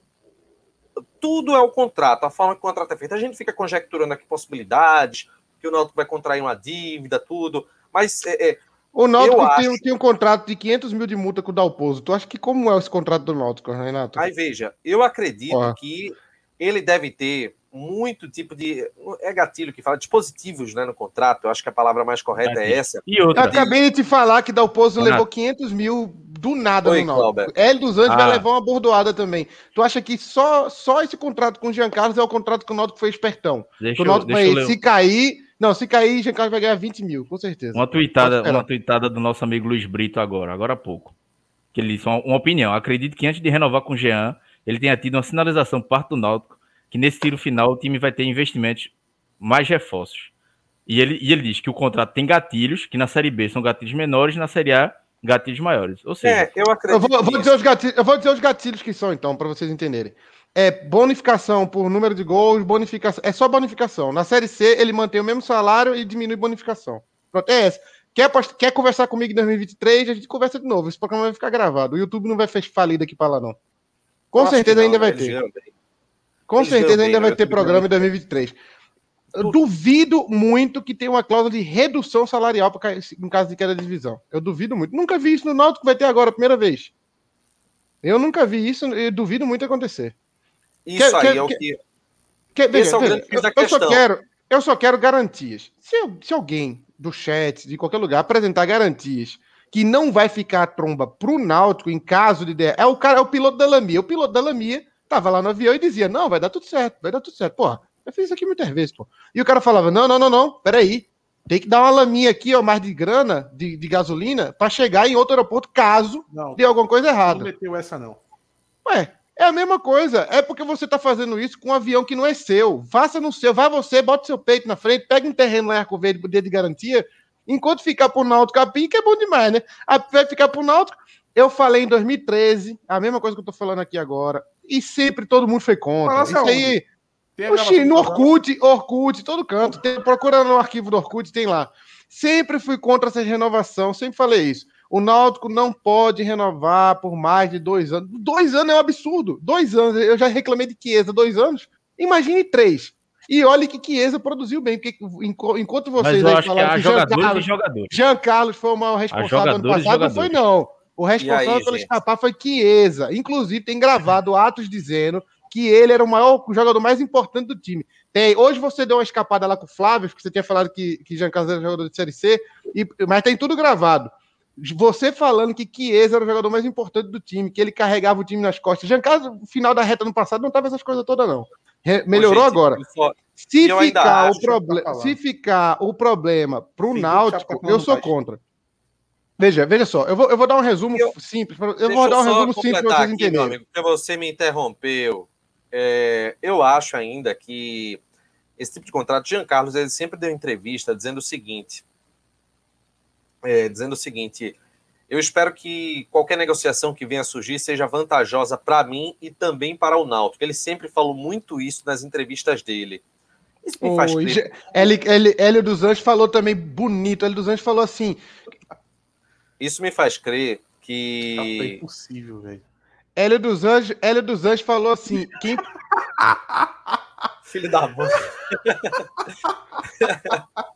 tudo é o contrato, a forma que o contrato é feito. A gente fica conjecturando aqui possibilidades, que o Náutico vai contrair uma dívida, tudo, mas é, é, o Náutico tem, acho... tem, um contrato de 500 mil de multa com o Dalpozo. Tu acha que como é esse contrato do Náutico, Renato? Aí veja, eu acredito que ele deve ter muito tipo de. É gatilho que fala, dispositivos né, no contrato. Eu acho que a palavra mais correta é, é essa. E outra. Eu acabei de te falar que Dalpozo levou 500 mil do nada Oi, no Náutico. Hélio dos Anjos ah. vai levar uma bordoada também. Tu acha que só, só esse contrato com o Jean Carlos é o contrato que o Náutico foi espertão? Deixa o Náutico vai, se cair não, se cair, Jean Carlos vai ganhar 20 mil, com certeza. Uma tweetada, uma tweetada do nosso amigo Luiz Brito agora, agora há pouco. Que ele disse uma, uma opinião. Acredito que antes de renovar com o Jean, ele tenha tido uma sinalização parte do Náutico que nesse tiro final o time vai ter investimentos mais reforços. E ele, e ele diz que o contrato tem gatilhos, que na Série B são gatilhos menores, na Série A gatilhos maiores. Ou seja, é, eu acredito. Eu vou, vou dizer os gatilhos, eu vou dizer os gatilhos que são, então, para vocês entenderem. é bonificação por número de gols, bonificação. É só bonificação. Na Série C, ele mantém o mesmo salário e diminui bonificação. Pronto, é essa. Quer, quer conversar comigo em 2023? A gente conversa de novo. Esse programa vai ficar gravado. O YouTube não vai falir daqui para lá, não. Com certeza não, ainda vai ter. Com certeza ainda vai ter programa em 2023. Eu duvido muito que tenha uma cláusula de redução salarial em caso de queda de divisão. Eu duvido muito. Nunca vi isso no Náutico, vai ter agora a primeira vez. Eu nunca vi isso e duvido muito acontecer. Isso quer, aí quer, é o que. Quer, veja, é veja, eu, eu, só quero, eu só quero garantias. Se, se alguém do chat, de qualquer lugar, apresentar garantias que não vai ficar tromba pro Náutico em caso de. É o cara, é o piloto da Lamia. O piloto da Lamia tava lá no avião e dizia: Não, vai dar tudo certo, vai dar tudo certo. Porra, eu fiz isso aqui muitas vezes, pô. E o cara falava: Não, não, não, não, peraí. Tem que dar uma laminha aqui, ó, mais de grana, de, de gasolina, para chegar em outro aeroporto caso não, dê alguma coisa errada. Não meteu essa, não. Ué, é a mesma coisa. É porque você está fazendo isso com um avião que não é seu. Faça no seu. Vá você, bota seu peito na frente, pega um terreno lá em Arco Verde de garantia. Enquanto ficar por Náutico a pique é bom demais, né? Vai ficar por Náutico. Eu falei em 2013, a mesma coisa que eu tô falando aqui agora. E sempre todo mundo foi contra. Isso aí. Oxi, no Orkut, Orkut, todo canto. Tem, procura no arquivo do Orkut, tem lá. Sempre fui contra essa renovação, sempre falei isso. O Náutico não pode renovar por mais de dois anos. Dois anos é um absurdo. Dois anos. Eu já reclamei de Chiesa dois anos. Imagine três. E olha que Chiesa produziu bem, porque enquanto vocês Mas eu acho que, que Jean Carlos, Jean Carlos foi o maior responsável ano passado, não foi não. O responsável pelo escapar foi Chiesa. Inclusive, tem gravado atos dizendo que ele era o maior o jogador mais importante do time. Tem, hoje você deu uma escapada lá com o Flávio, porque você tinha falado que, que Jean era jogador de Série C, e, mas tem tudo gravado. Você falando que Chiesa era o jogador mais importante do time, que ele carregava o time nas costas. Giancarlo, no final da reta no passado, não tava essas coisas todas, não. melhorou Ô, gente, agora. Se ficar, o problema, se ficar o problema pro Náutico, eu sou contra. Veja, veja só, eu vou, eu vou dar um resumo eu, simples. Eu vou dar um resumo simples para vocês entenderem. Amigo, porque você me interrompeu. É, eu acho ainda que esse tipo de contrato, Jean Carlos, ele sempre deu entrevista dizendo o seguinte: é, dizendo o seguinte: eu espero que qualquer negociação que venha a surgir seja vantajosa para mim e também para o Náutico. Ele sempre falou muito isso nas entrevistas dele. Isso me faz crer. Hélio dos Anjos falou também bonito. Hélio dos Anjos falou assim. Isso me faz crer que. É impossível, velho. Hélio dos Anjos, Hélio dos Anjos falou assim: quem... Filho da boca.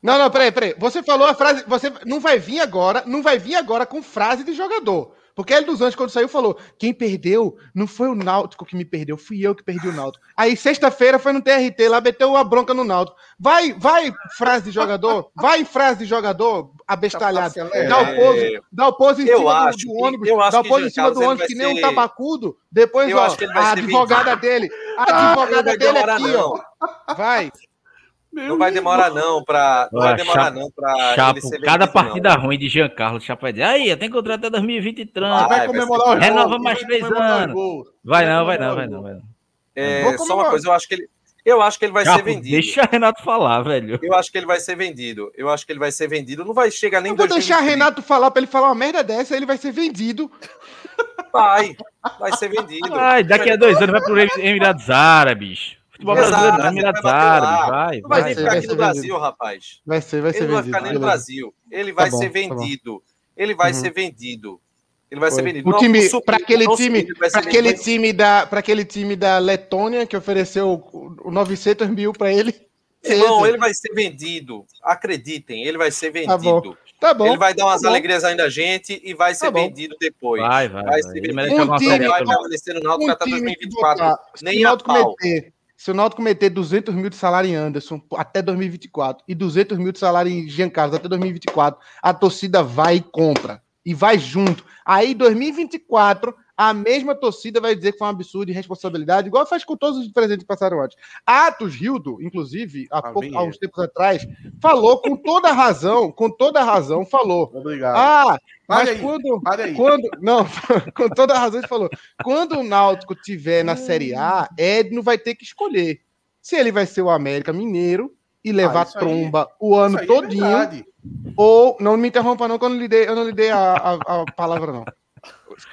Não, não, peraí, peraí. Você falou a frase. Você não vai vir agora, não vai vir agora com frase de jogador. Porque ele dos Anjos, quando saiu, falou: quem perdeu não foi o Náutico que me perdeu, fui eu que perdi o Náutico. Aí, sexta-feira, foi no TRT, lá meteu a bronca no Náutico. Vai, vai, frase de jogador, vai, frase de jogador, abestalhado. Dá o pose, dá o pose em eu cima acho, do, do ônibus, dá o pose em cima do ônibus que nem ser... um tabacudo. Depois, eu ó, a advogada dele, a advogada dele aqui, ó. Vai. Meu não vai demorar não para não vai demorar Chapo, não para Chapo, cada partida não. ruim de Giancarlo Chapo vai dizer, aí, tem contrato até 2023. Vai, vai comemorar o Renova mais três anos. Vai não, vai não, vai não, vai não. É, só uma coisa, eu acho que ele eu acho que ele vai Chapo, ser vendido. Deixa Renato falar, velho. Eu acho que ele vai ser vendido. Eu acho que ele vai ser vendido. Não vai chegar nem. Eu vou 2023. deixar Renato falar para ele falar uma merda dessa, ele vai ser vendido. Vai, vai ser vendido. Vai, daqui a dois anos vai pro Emirados Árabes. Futebol brasileiro, vai Emirados Árabes, vai. Vai, vai ficar aqui no Brasil, rapaz. Vai ser, vai ser ele vendido. Ele vai ficar nem no Brasil. Ele vai tá ser vendido. Ele vai ser vendido. Ele vai Foi. ser vendido. O time, para aquele time, para aquele time da, para aquele time da Letônia que ofereceu 900 mil para ele. Irmão, ele vai ser vendido. Acreditem, ele vai ser vendido. Tá bom. Tá bom. Ele vai dar umas tá alegrias ainda a gente e vai tá ser tá vendido depois. Vai, vai. Vai, vai. ser vendido. Um time, vai permanecer no Náutico um até 2024. Nem a pau. Meter, se o Náutico meter 200 mil de salário em Anderson até 2024 e 200 mil de salário em Jean Carlos até 2024, a torcida vai e compra. E vai junto. Aí, 2024, a mesma torcida vai dizer que foi um absurdo e responsabilidade, igual faz com todos os presentes que passaram antes. Atos Rildo, inclusive, há, ah, pouco, há uns tempos atrás, falou com toda razão, com toda razão, falou. Obrigado. Ah, mas aí, quando, quando. Não, com toda razão, ele falou. Quando o Náutico tiver na Série A, Ed não vai ter que escolher. Se ele vai ser o América Mineiro e levar ah, tromba aí, o ano é todinho. É ou, não me interrompa, não, que eu não lhe dei, eu não lhe dei a, a, a palavra, não.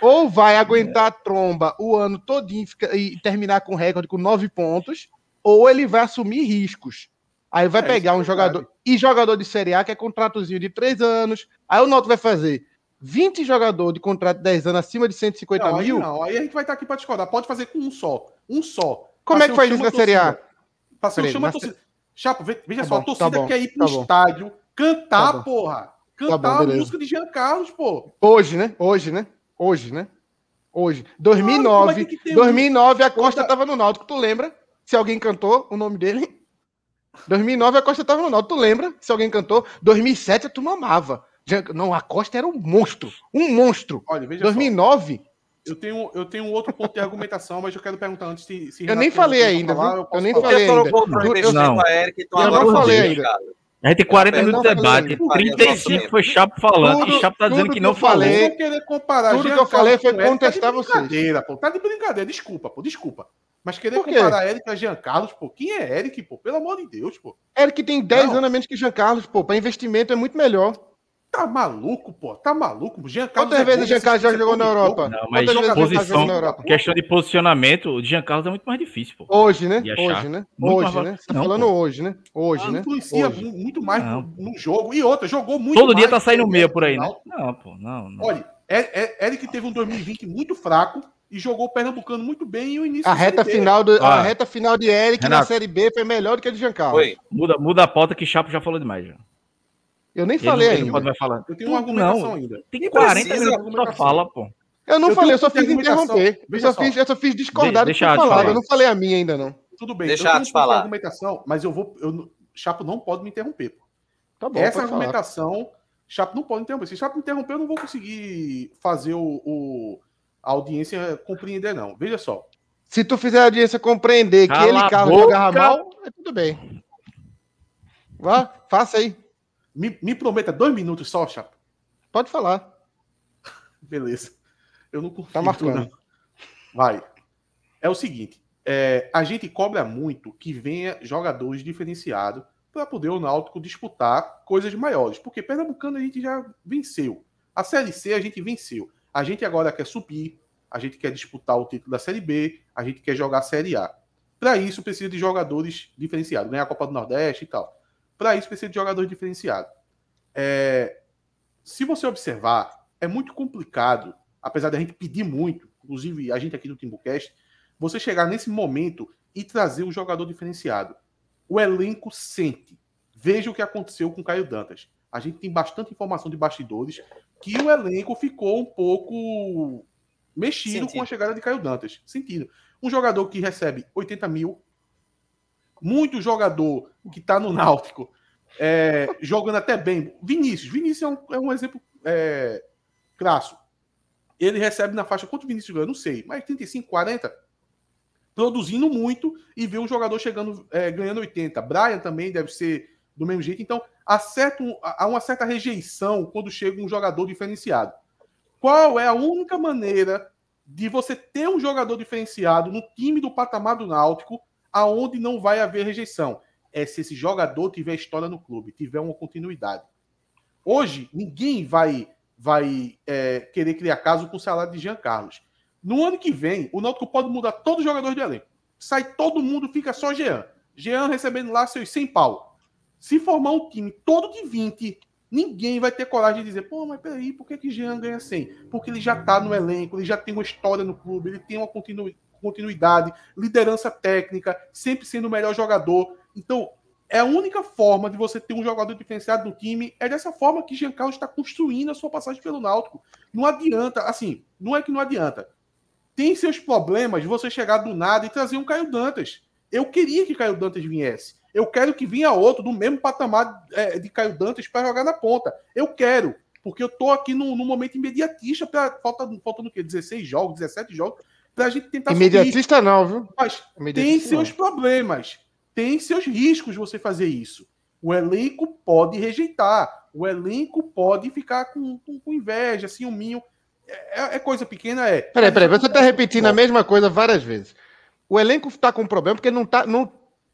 ou vai aguentar a tromba o ano todinho e terminar com recorde com nove pontos, ou ele vai assumir riscos. Aí vai é, pegar um é jogador. E jogador de Série A que é contratozinho de três anos. Aí o Náutico vai fazer 20 jogadores de contrato de 10 anos acima de 150 não, mil. Aí não, aí a gente vai estar aqui para discordar. Pode fazer com um só. Um só. Como é que faz isso na Série A? Passei o chama torcida. Chapo, veja tá só, bom, a torcida tá quer ir pro tá estádio cantar, tá porra. Cantar tá a música de Jean Carlos, pô. Hoje, né? Hoje, né? Hoje, né? Hoje. 2009, claro, é 2009 a Costa tava no Náutico, tu lembra? Se alguém cantou o nome dele? 2009 a Costa tava no Náutico, tu lembra? Se alguém cantou? 2007 a turma amava. Não, a Costa era um monstro. Um monstro. Olha, veja 2009. Só. Eu tenho, eu tenho outro ponto de argumentação, mas eu quero perguntar antes se. se eu nem falei ainda, falar, eu, eu, nem falei ainda. Eu, não, eu não falei ainda. A gente tem 40 minutos de debate, 35 foi Chapo falando, tudo, e Chapo tá dizendo que não falei. Querer comparar tudo que eu falei foi contestar tá vocês. Pô, tá de brincadeira, desculpa, pô, desculpa. Mas querer comparar Eric a Jean Carlos, pô, quem é Eric, pô? Pelo amor de Deus, pô. Eric tem 10 anos a menos que Jean Carlos, pô. Para investimento é muito melhor. Tá maluco, pô? Tá maluco? Jean Carlos Quantas é vezes o Jean Carlos já jogou na Europa? Não, mas posição, questão de posicionamento, o Jean Carlos é muito mais difícil, pô. Hoje, né? Hoje, né? Muito hoje, mais... né? Você tá não, falando pô. hoje, né? Hoje, ah, né? Influencia hoje. muito mais no, no, jogo. E outra, jogou muito Todo dia tá saindo meia por aí, né? Não, pô, não, não. Olha, é, é, Eric teve um 2020 muito fraco e jogou o Pernambucano muito bem e o início a reta final do, ah. a reta final de Eric Renato. na Série B foi melhor do que a de Jean Carlos. Foi. Muda, muda a pauta que Chapo já falou demais já. Eu nem falei ele ainda. Pode falar. Eu tenho uma argumentação não, ainda. Tem 40 minutos pra fala, pô. Eu não eu falei, eu só fiz interromper. Eu só, fiz, eu só fiz discordar de, do que falado. Eu não falei a minha ainda, não. Tudo bem, deixa eu tenho falar. argumentação, mas eu vou. Eu, Chapo não pode me interromper. Pô. Tá bom, Essa argumentação, falar. Chapo não pode interromper. Se Chapo me interromper, eu não vou conseguir fazer o, o a audiência compreender, não. Veja só. Se tu fizer a audiência compreender Cala que ele, Carlos, jogava mal, é tudo bem. Vá, faça aí. Me, me prometa dois minutos só, Chapa. Pode falar. Beleza. Eu não confio. Tá marcando. Não. Vai. É o seguinte. É, a gente cobra muito que venha jogadores diferenciados para poder o Náutico disputar coisas maiores. Porque Pernambucano a gente já venceu. A Série C a gente venceu. A gente agora quer subir, a gente quer disputar o título da Série B, a gente quer jogar a Série A. Para isso precisa de jogadores diferenciados, ganhar a Copa do Nordeste e tal. Para isso precisa de jogador diferenciado. É, se você observar, é muito complicado, apesar da gente pedir muito, inclusive a gente aqui do Timbucast, você chegar nesse momento e trazer o um jogador diferenciado. O elenco sente. Veja o que aconteceu com o Caio Dantas. A gente tem bastante informação de bastidores que o elenco ficou um pouco mexido Sentido. com a chegada de Caio Dantas. Sentido. Um jogador que recebe 80 mil, muito jogador que está no Náutico é, jogando até bem. Vinícius. Vinícius é um, é um exemplo é, crasso. Ele recebe na faixa. Quanto Vinícius ganha? Não sei. Mas 35, 40. Produzindo muito e vê um jogador chegando, é, ganhando 80. Brian também deve ser do mesmo jeito. Então, há, certo, há uma certa rejeição quando chega um jogador diferenciado. Qual é a única maneira de você ter um jogador diferenciado no time do patamar do Náutico aonde não vai haver rejeição. É se esse jogador tiver história no clube, tiver uma continuidade. Hoje, ninguém vai vai é, querer criar caso com o salário de Jean Carlos. No ano que vem, o Náutico pode mudar todos os jogadores de elenco. Sai todo mundo, fica só Jean. Jean recebendo lá seus 100 pau. Se formar um time todo de 20, ninguém vai ter coragem de dizer, pô, mas peraí, por que, que Jean ganha 100? Porque ele já tá no elenco, ele já tem uma história no clube, ele tem uma continuidade continuidade, liderança técnica, sempre sendo o melhor jogador. Então, é a única forma de você ter um jogador diferenciado no time. É dessa forma que Jean Carlos está construindo a sua passagem pelo Náutico. Não adianta, assim, não é que não adianta. Tem seus problemas você chegar do nada e trazer um Caio Dantas. Eu queria que Caio Dantas viesse. Eu quero que vinha outro do mesmo patamar é, de Caio Dantas para jogar na ponta. Eu quero, porque eu tô aqui num, momento imediatista, pra, falta, faltando o quê? 16 jogos, 17 jogos para a gente tentar Imediatista não, viu? Mas tem seus não. problemas, tem seus riscos você fazer isso. O elenco pode rejeitar, o elenco pode ficar com, com, com inveja, minho. É, é, coisa pequena, é. Peraí, peraí, você está repetindo a mesma coisa várias vezes. O elenco está com problema porque não, tá, não,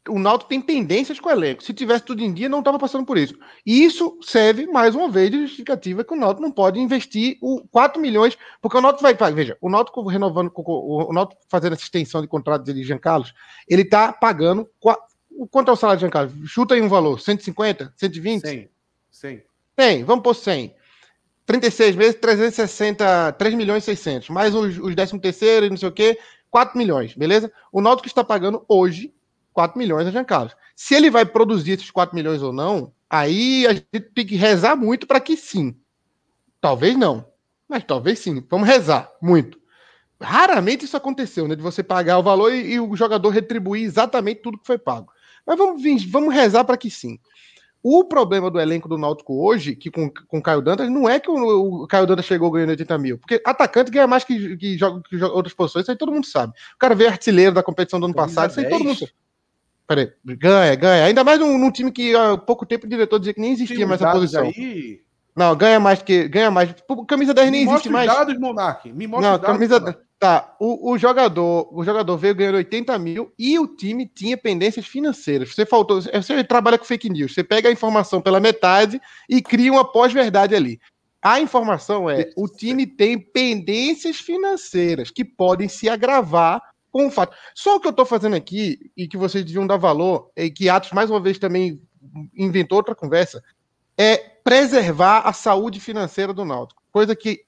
o Náutico tem pendências com o elenco. Se tivesse tudo em dia, não estava passando por isso. E isso serve, mais uma vez, de justificativa que o Náutico não pode investir o 4 milhões, porque o Náutico vai... Veja, o Náutico renovando, o Náutico fazendo essa extensão de contrato de Jean Carlos, ele está pagando... Quanto é o salário de Jean Carlos? Chuta aí um valor, 150? 120? 100. 100. 100, vamos por 100. 36 meses, 360, 3 milhões e 600, mais os, os 13 terceiro e não sei o quê, 4 milhões, beleza? O Náutico está pagando hoje 4 milhões a Jean Carlos. Se ele vai produzir esses 4 milhões ou não, aí a gente tem que rezar muito para que sim. Talvez não, mas talvez sim. Vamos rezar muito. Raramente isso aconteceu, né? De você pagar o valor e, e o jogador retribuir exatamente tudo que foi pago. Mas vamos, vamos rezar para que sim. O problema do elenco do Náutico hoje, que com, com o Caio Dantas, não é que o, o Caio Dantas chegou ganhando 80 mil. Porque atacante ganha mais que, que, joga, que joga outras posições, isso aí todo mundo sabe. O cara veio artilheiro da competição do ano passado, isso aí todo mundo sabe. Peraí, ganha, ganha. Ainda mais num, num, time que há pouco tempo o diretor dizia que nem existia mais essa posição. Aí... Não, ganha mais que. Ganha mais. Camisa 10 nem existe mais. dados, Monark. Me mostra não, dados, camisa. Tá, o, o, jogador, o jogador veio ganhando 80 mil e o time tinha pendências financeiras. Você faltou, você trabalha com fake news, você pega a informação pela metade e cria uma pós-verdade ali. A informação é: o time tem pendências financeiras que podem se agravar com o fato. Só o que eu estou fazendo aqui, e que vocês deviam dar valor, e que Atos mais uma vez também inventou outra conversa, é preservar a saúde financeira do Náutico. Coisa que,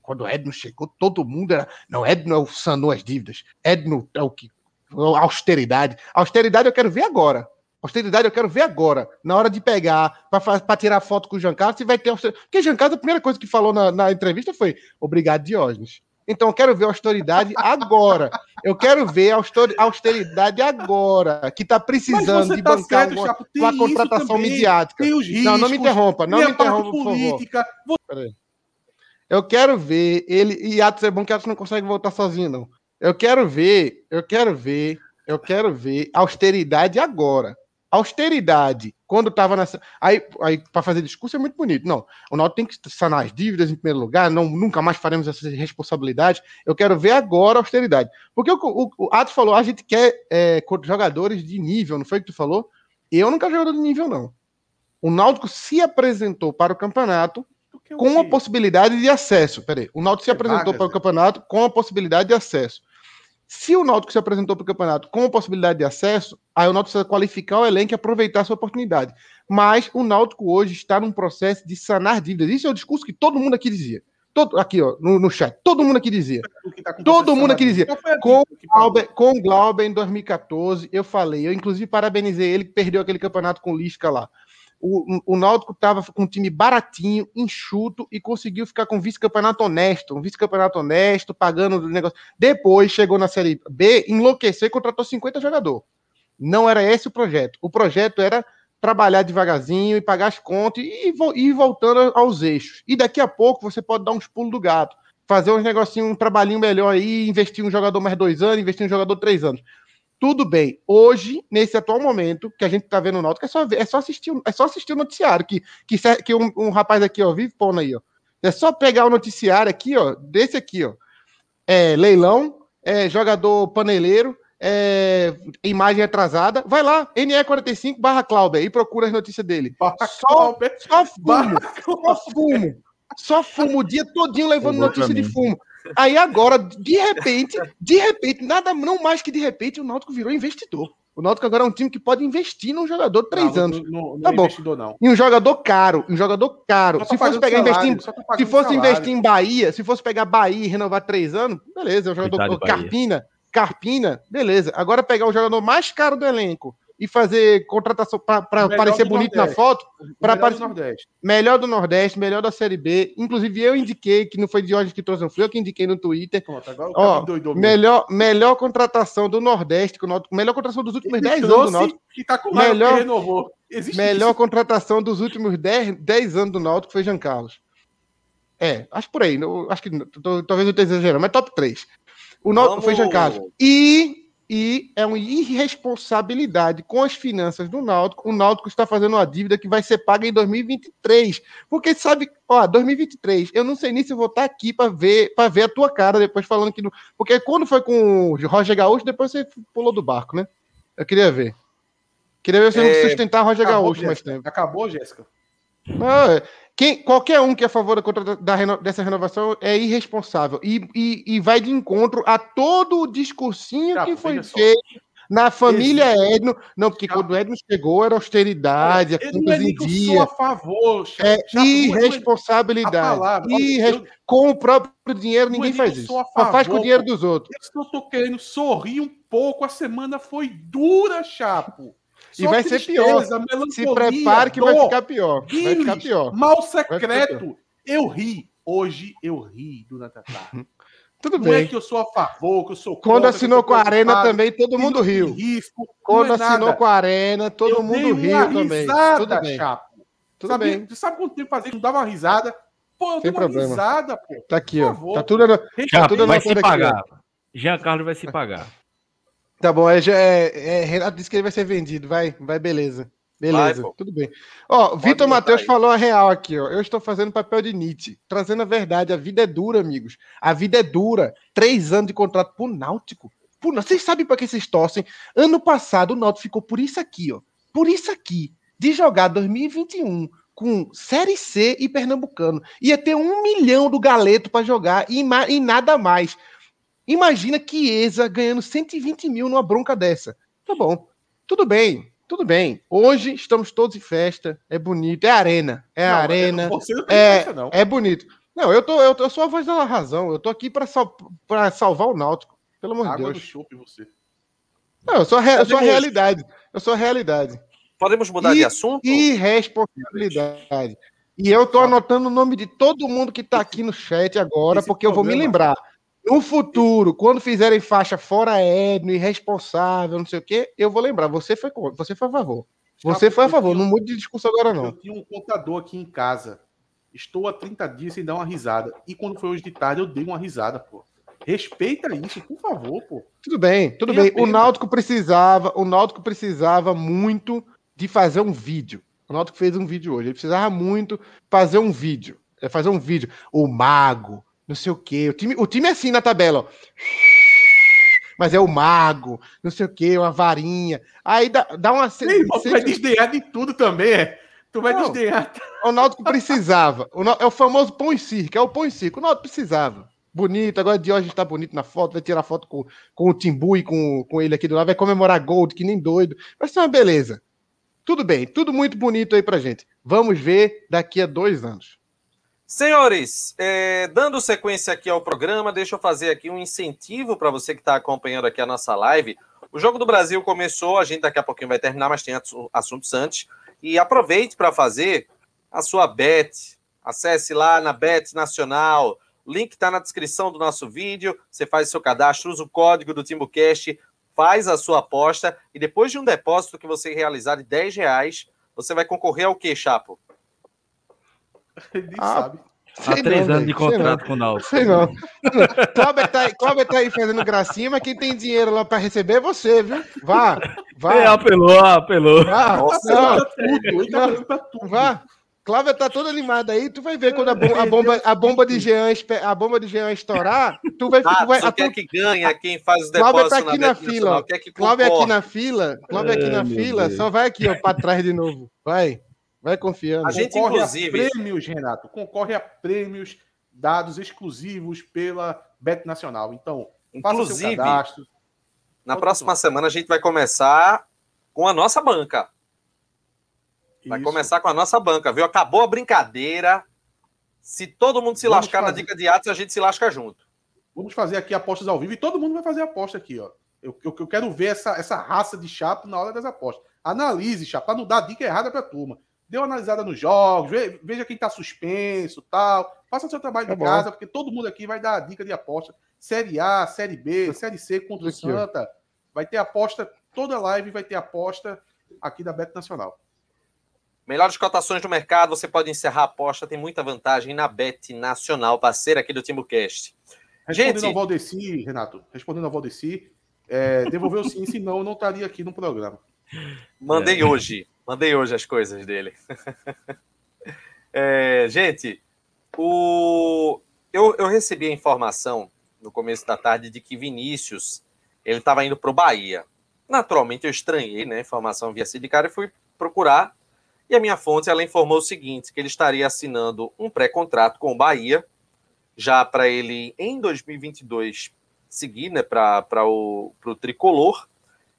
quando o Edno chegou, todo mundo era. Não, Edno é sanou as dívidas. Edno é o que. Austeridade. Austeridade eu quero ver agora. Austeridade eu quero ver agora. Na hora de pegar, para tirar foto com o Giancarlo, se vai ter austeridade. Porque Giancarlo, a primeira coisa que falou na, na entrevista foi: obrigado, Diógenes. Então eu quero ver austeridade agora. Eu quero ver austeridade agora, que está precisando de tá bancar certo, uma, uma contratação também, midiática. Riscos, não, não me interrompa, não me interrompa, por política. favor. Eu quero ver ele. E Atos é bom que Atos não consegue voltar sozinho, não. Eu quero ver, eu quero ver, eu quero ver austeridade agora. Austeridade, quando estava nessa. Aí, aí para fazer discurso é muito bonito. Não, o Náutico tem que sanar as dívidas em primeiro lugar, não, nunca mais faremos essa responsabilidade. Eu quero ver agora a austeridade. Porque o, o, o Atos falou, a gente quer é, jogadores de nível, não foi o que tu falou? Eu não quero jogador de nível, não. O Náutico se apresentou para o campeonato com a possibilidade de acesso. Peraí, o Náutico se apresentou para o campeonato com a possibilidade de acesso. Se o Náutico se apresentou para o campeonato com possibilidade de acesso, aí o Náutico precisa qualificar o elenco e aproveitar essa oportunidade. Mas o Náutico hoje está num processo de sanar dívidas. Isso é o discurso que todo mundo aqui dizia. Todo, aqui, ó, no, no chat. Todo mundo aqui dizia. Tá todo mundo aqui dizia. Com, Glauber, com o Glauber em 2014, eu falei. Eu, inclusive, parabenizei ele que perdeu aquele campeonato com o Lisca lá. O, o Náutico estava com um time baratinho, enxuto e conseguiu ficar com vice-campeonato honesto, um vice-campeonato honesto, pagando o negócio. Depois chegou na Série B, enlouqueceu e contratou 50 jogadores. Não era esse o projeto. O projeto era trabalhar devagarzinho e pagar as contas e ir voltando aos eixos. E daqui a pouco você pode dar uns pulos do gato, fazer uns negocinhos, um trabalhinho melhor aí, investir um jogador mais dois anos, investir um jogador três anos. Tudo bem. Hoje, nesse atual momento que a gente tá vendo o Náutico, é só, ver, é só assistir, é só assistir o noticiário que, que, que um, um rapaz aqui, ó, vive pondo aí, ó. É só pegar o noticiário aqui, ó, desse aqui, ó. É, leilão, é, jogador paneleiro, é, imagem atrasada. Vai lá, NE45 barra Clauber e procura as notícias dele. Só, só fumo, só fumo. Só fumo o dia todinho levando notícia de fumo. Aí agora, de repente, de repente, nada não mais que de repente, o Náutico virou investidor. O Náutico agora é um time que pode investir num jogador de três não, anos. Não, não, tá bom. Não. E um jogador caro, um jogador caro. Se fosse pegar salário, investir, em, se fosse investir em Bahia, se fosse pegar Bahia e renovar três anos, beleza, é um jogador Carpina, Carpina, beleza. Agora pegar o jogador mais caro do elenco e fazer contratação para parecer bonito Nordeste. na foto. Para parecer do Nordeste. Melhor do Nordeste, melhor da Série B. Inclusive, eu indiquei, que não foi de hoje que trouxe, não fui eu que indiquei no Twitter. Pronto, Ó, melhor, melhor contratação do Nordeste, melhor contratação dos últimos 10 anos do Náutico. Que tá com melhor, renovou. Existe melhor isso. contratação dos últimos 10, 10 anos do Náutico foi Jean Carlos. É, acho por aí. acho que talvez eu esteja exagerando, mas top 3. O Náutico foi Jean Carlos. E e é uma irresponsabilidade com as finanças do Náutico. O Náutico está fazendo uma dívida que vai ser paga em 2023. Porque sabe, ó, 2023, eu não sei nem se eu vou estar aqui para ver, para ver a tua cara depois falando que não, porque quando foi com o Roger Gaúcho, depois você pulou do barco, né? Eu queria ver. Queria ver se é... não sustentar Roger Gaúcho mais tempo. Acabou, Jéssica? Ah, quem, qualquer um que é a favor da, da, dessa renovação é irresponsável e, e, e, vai de encontro a todo o discursinho que foi feito na família Existe. Edno. Não, porque Já. quando o Edno chegou era austeridade, é, contas em dia. Eu sou a favor. É irresponsabilidade. Palavra, Irres... eu... Com o próprio dinheiro, ninguém faz isso. Só faz com o dinheiro dos outros. Eu estou querendo sorrir um pouco. A semana foi dura, Chapo. Só e vai ser pior. Se prepare que vai ficar pior. vai ficar pior. Mal secreto. Eu ri. Hoje eu ri durante a tarde. Tudo não é bem. é que eu sou a favor, que eu sou Quando assinou com a Arena também, todo mundo riu. Risco, Quando é assinou nada. com a Arena, todo eu mundo riu também. Risada, Tudo bem. Chapo. Tudo sabe, bem. Você sabe quanto tempo fazia que não dava uma risada? Pô, eu Sem problema. risada, pô. Tá aqui, ó. Tá tudo, tá tudo vai se pagar. Aqui, Jean Carlos vai se pagar. Tá bom, é, é, é, Renato disse que ele vai ser vendido. Vai, vai, beleza. Beleza, vai, tudo bem. Ó, Vitor Matheus falou a real aqui, ó. Eu estou fazendo papel de Nietzsche, trazendo a verdade. A vida é dura, amigos. A vida é dura. Três anos de contrato pro Náutico. Por... Vocês sabem para que vocês torcem? Ano passado o Náutico ficou por isso aqui, ó. Por isso aqui. De jogar 2021 com Série C e Pernambucano. Ia ter um milhão do Galeto para jogar e, e nada mais. Imagina Chiesa ganhando 120 mil numa bronca dessa. Tá bom, tudo bem, tudo bem. Hoje estamos todos em festa, é bonito, é arena, é não, arena, é, festa, é bonito. Não, eu, tô, eu, tô, eu sou a voz da razão, eu tô aqui para sal, salvar o Náutico, pelo amor de Deus. Chope, você. Não, eu sou, a, eu sou a realidade, eu sou a realidade. Podemos mudar e, de assunto? Irresponsabilidade. E eu tô anotando o nome de todo mundo que tá aqui no chat agora, Esse porque problema. eu vou me lembrar. No futuro, quando fizerem faixa fora Edno, irresponsável, não sei o quê, eu vou lembrar. Você foi você foi a favor. Você foi a favor. Não mude de discurso agora, não. Eu tinha um contador aqui em casa. Estou há 30 dias sem dar uma risada. E quando foi hoje de tarde, eu dei uma risada, pô. Respeita isso, por favor, pô. Tudo bem, tudo Tem bem. O Náutico precisava, o Náutico precisava muito de fazer um vídeo. O Náutico fez um vídeo hoje. Ele precisava muito fazer um vídeo. É fazer um vídeo. O mago, não sei o quê. O time, o time é assim na tabela, ó. Mas é o mago, não sei o quê, uma varinha. Aí dá, dá uma. Ei, você vai desdenhar de tudo também, é? Tu vai não, desdenhar. O Náutico precisava. O, é o famoso pão e circo, é o pão e circo. O Náutico precisava. Bonito, agora de hoje está bonito na foto, vai tirar foto com, com o Timbu e com, com ele aqui do lado, vai comemorar Gold, que nem doido. Vai ser uma beleza. Tudo bem, tudo muito bonito aí pra gente. Vamos ver daqui a dois anos. Senhores, é, dando sequência aqui ao programa, deixa eu fazer aqui um incentivo para você que está acompanhando aqui a nossa live. O Jogo do Brasil começou, a gente daqui a pouquinho vai terminar, mas tem assuntos antes. E aproveite para fazer a sua bet. Acesse lá na Bet Nacional. Link está na descrição do nosso vídeo. Você faz seu cadastro, usa o código do TimbuCast, faz a sua aposta e depois de um depósito que você realizar de 10 reais, você vai concorrer ao quê, Chapo? Ele nem ah, sabe. Há três não, anos de contrato com o Náutico. Sei não. Cláudio tá, tá aí fazendo gracinha, mas quem tem dinheiro lá para receber é você, viu? Vá, vá. É, apelou, apelou. Vá, Nossa, não, tá tudo, não, tá tudo. Vá. Cláudia tá toda animada aí, tu vai ver quando a bomba, a bomba, a bomba de Jean, a bomba de Jean estourar, tu vai, ah, tu vai a quer que ganha quem faz os depósitos Cláudia tá aqui na, na fila, Cláudia aqui na fila, Cláudia aqui na fila, só vai aqui, ó, para trás de novo. Vai. Vai confiando. A gente, concorre inclusive. A prêmios, Renato, concorre a prêmios dados exclusivos pela Bet Nacional. Então, inclusive, na próxima semana a gente vai começar com a nossa banca. Vai Isso. começar com a nossa banca, viu? Acabou a brincadeira. Se todo mundo se Vamos lascar fazer... na dica de atos, a gente se lasca junto. Vamos fazer aqui apostas ao vivo e todo mundo vai fazer aposta aqui, ó. Eu, eu, eu quero ver essa, essa raça de chapo na hora das apostas. Analise, chapo, para não dar dica errada para a turma dê uma analisada nos jogos, veja quem está suspenso tal. Faça seu trabalho tá de bom. casa, porque todo mundo aqui vai dar a dica de aposta. Série A, Série B, Série C contra o Santa. Vai ter aposta, toda live vai ter aposta aqui da Bet Nacional. Melhores cotações do mercado, você pode encerrar a aposta, tem muita vantagem na Bet Nacional, parceira aqui do TimbuCast. Respondendo Gente... ao Valdeci, Renato, respondendo ao Valdeci, é, devolveu sim, senão eu não estaria aqui no programa. Mandei é. hoje. Mandei hoje as coisas dele. é, gente, o... eu, eu recebi a informação no começo da tarde de que Vinícius ele estava indo para o Bahia. Naturalmente, eu estranhei né, a informação via Sindicário e fui procurar. E a minha fonte ela informou o seguinte: que ele estaria assinando um pré-contrato com o Bahia, já para ele, em 2022, seguir né, para o tricolor,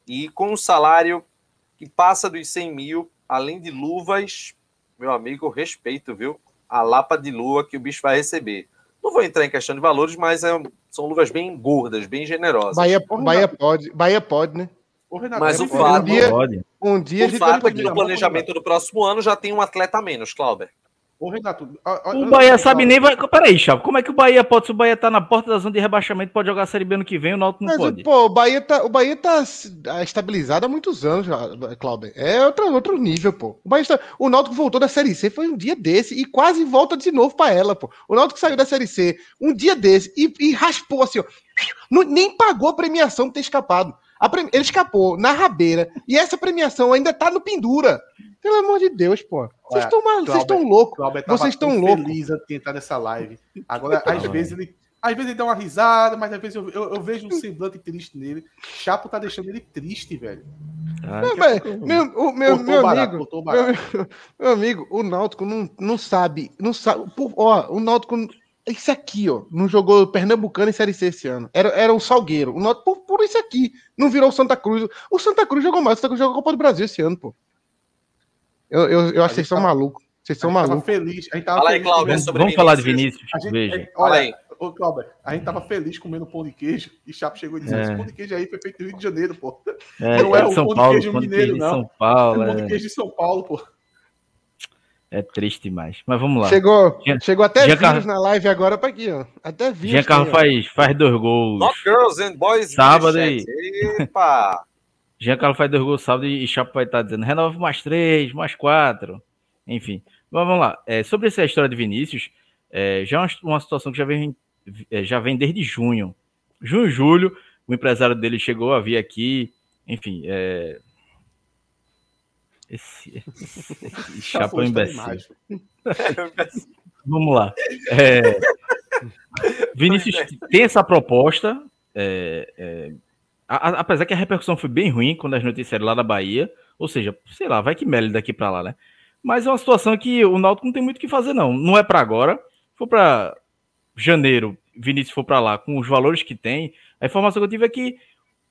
e com um salário que passa dos 100 mil, além de luvas, meu amigo, respeito, viu? A lapa de lua que o bicho vai receber. Não vou entrar em questão de valores, mas é, são luvas bem gordas, bem generosas. Bahia, Bahia pode, Bahia pode, né? Renato, mas o fato, um dia, um dia o fato é que no planejamento do próximo ano já tem um atleta a menos, Clauber. Ô, Renato, a, a, o Bahia sabe nem vai. Peraí, Chavo, como é que o Bahia pode, se o Bahia tá na porta da zona de rebaixamento, pode jogar a Série B ano que vem, o Náutico não Mas, pode? Pô, o Bahia tá, o Bahia tá estabilizado há muitos anos já, Cláudio. É outro, outro nível, pô. O, Bahia tá, o Náutico voltou da Série C, foi um dia desse, e quase volta de novo pra ela, pô. O Náutico saiu da Série C um dia desse e, e raspou assim, ó. Não, nem pagou a premiação por ter escapado. Pre... Ele escapou na rabeira e essa premiação ainda tá no pendura. Pelo amor de Deus, pô. Vocês estão vocês estão loucos. Vocês estão loucos. feliz de nessa live. Agora, às vezes ele às vezes ele dá uma risada, mas às vezes eu, eu, eu, vejo um semblante triste nele. Chapo tá deixando ele triste, velho. Ah, não, meu, o, meu, meu, barato, amigo, meu, meu, amigo, o Náutico não, não sabe, não sabe. Por, ó, o Náutico isso aqui, ó, não jogou Pernambucano em Série C esse ano. Era, era o Salgueiro. O Náutico, por, por isso aqui, não virou o Santa Cruz. O Santa Cruz jogou mais. O Santa Cruz jogou a Copa do Brasil esse ano, pô. Eu, eu, eu acho que vocês são malucos. Vocês são malucos. Feliz. A gente tava Fala aí, Cláudio, sobre Vamos falar de Vinícius. Gente, Veja. É, olha aí. Ô, Cláudio, a gente tava feliz comendo pão de queijo e Chapo chegou e disse: é. esse pão de queijo aí foi feito no Rio de Janeiro, pô. É, não é, é o São pão Paulo, de queijo mineiro, não. São Paulo, é o pão de é. queijo de São Paulo, pô. É triste demais. Mas vamos lá. Chegou, Jean, chegou até Jean vírus na live agora para aqui, ó. Até vírus. Jean Carlos faz, faz dois gols. Not girls and boys. Sábado e. Epa! Jean Carlos faz dois gols sábado e Chapo vai estar dizendo renova mais três, mais quatro. Enfim. Vamos lá. É, sobre essa história de Vinícius, é, já é uma, uma situação que já vem, é, já vem desde junho. Junho julho, o empresário dele chegou a vir aqui. Enfim, é, esse, esse chapéu imbecil. Vamos lá. É, Vinícius tem essa proposta. É, é, a, apesar que a repercussão foi bem ruim quando as notícias lá da Bahia. Ou seja, sei lá, vai que mele daqui para lá, né? Mas é uma situação que o Náutico não tem muito o que fazer, não. Não é para agora. For para janeiro, Vinícius for para lá com os valores que tem, a informação que eu tive é que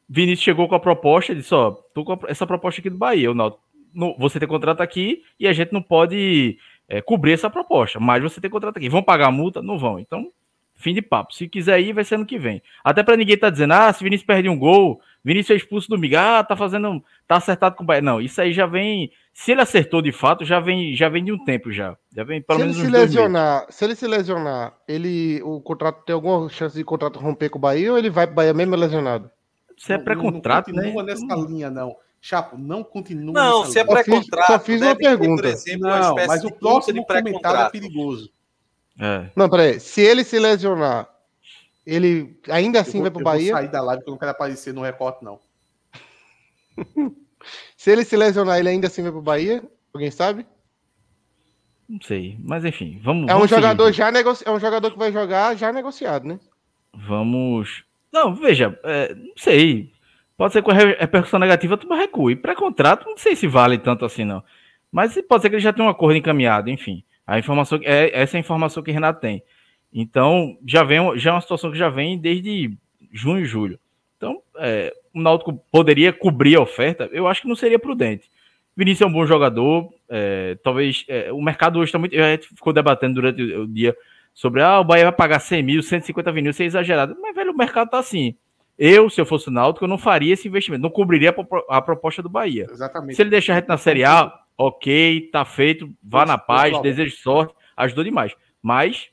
Vinícius chegou com a proposta e disse: Ó, tô com essa proposta aqui do Bahia. O Náutico no, você tem contrato aqui e a gente não pode é, cobrir essa proposta, mas você tem contrato aqui. Vão pagar a multa? Não vão. Então, fim de papo. Se quiser ir, vai ser ano que vem. Até para ninguém tá dizendo, ah, se Vinícius perde um gol, Vinícius é expulso do Miguel, ah, tá fazendo, tá acertado com o Bahia. Não, isso aí já vem, se ele acertou de fato, já vem, já vem de um tempo já. Já vem pelo se menos ele se lesionar, se ele se lesionar, ele o contrato tem alguma chance de contrato romper com o Bahia ou ele vai pro Bahia mesmo lesionado? Você é pré-contrato, né? Não nessa linha não. Chapo, não continua. Não, se é pré-contrato. Só fiz uma pergunta. Ter, exemplo, não, mas o próximo comentário é perigoso. É. Não, peraí. Se ele se lesionar, ele ainda assim vou, vai pro eu Bahia? Eu vou sair da live porque eu não quero aparecer no recorte, não. se ele se lesionar, ele ainda assim vai pro Bahia? Alguém sabe? Não sei, mas enfim, vamos. É um vamos jogador seguir. já negoci... é um jogador que vai jogar já negociado, né? Vamos. Não, veja, é, não sei. Pode ser com repercussão negativa, tu recue. Pré-contrato, não sei se vale tanto assim, não. Mas pode ser que ele já tenha um acordo encaminhado, enfim. A informação é essa é a informação que o Renato tem. Então, já vem já é uma situação que já vem desde junho e julho. Então, é, o Náutico poderia cobrir a oferta, eu acho que não seria prudente. Vinícius é um bom jogador, é, talvez é, o mercado hoje está muito. A gente ficou debatendo durante o dia sobre ah, o Bahia vai pagar 100 mil, 150 mil, isso é exagerado. Mas, velho, o mercado tá assim. Eu, se eu fosse o Náutico, eu não faria esse investimento, não cobriria a, proposta do Bahia. Exatamente. Se ele deixar a gente na Série A, ok, tá feito, vá na paz, desejo sorte, ajudou demais. Mas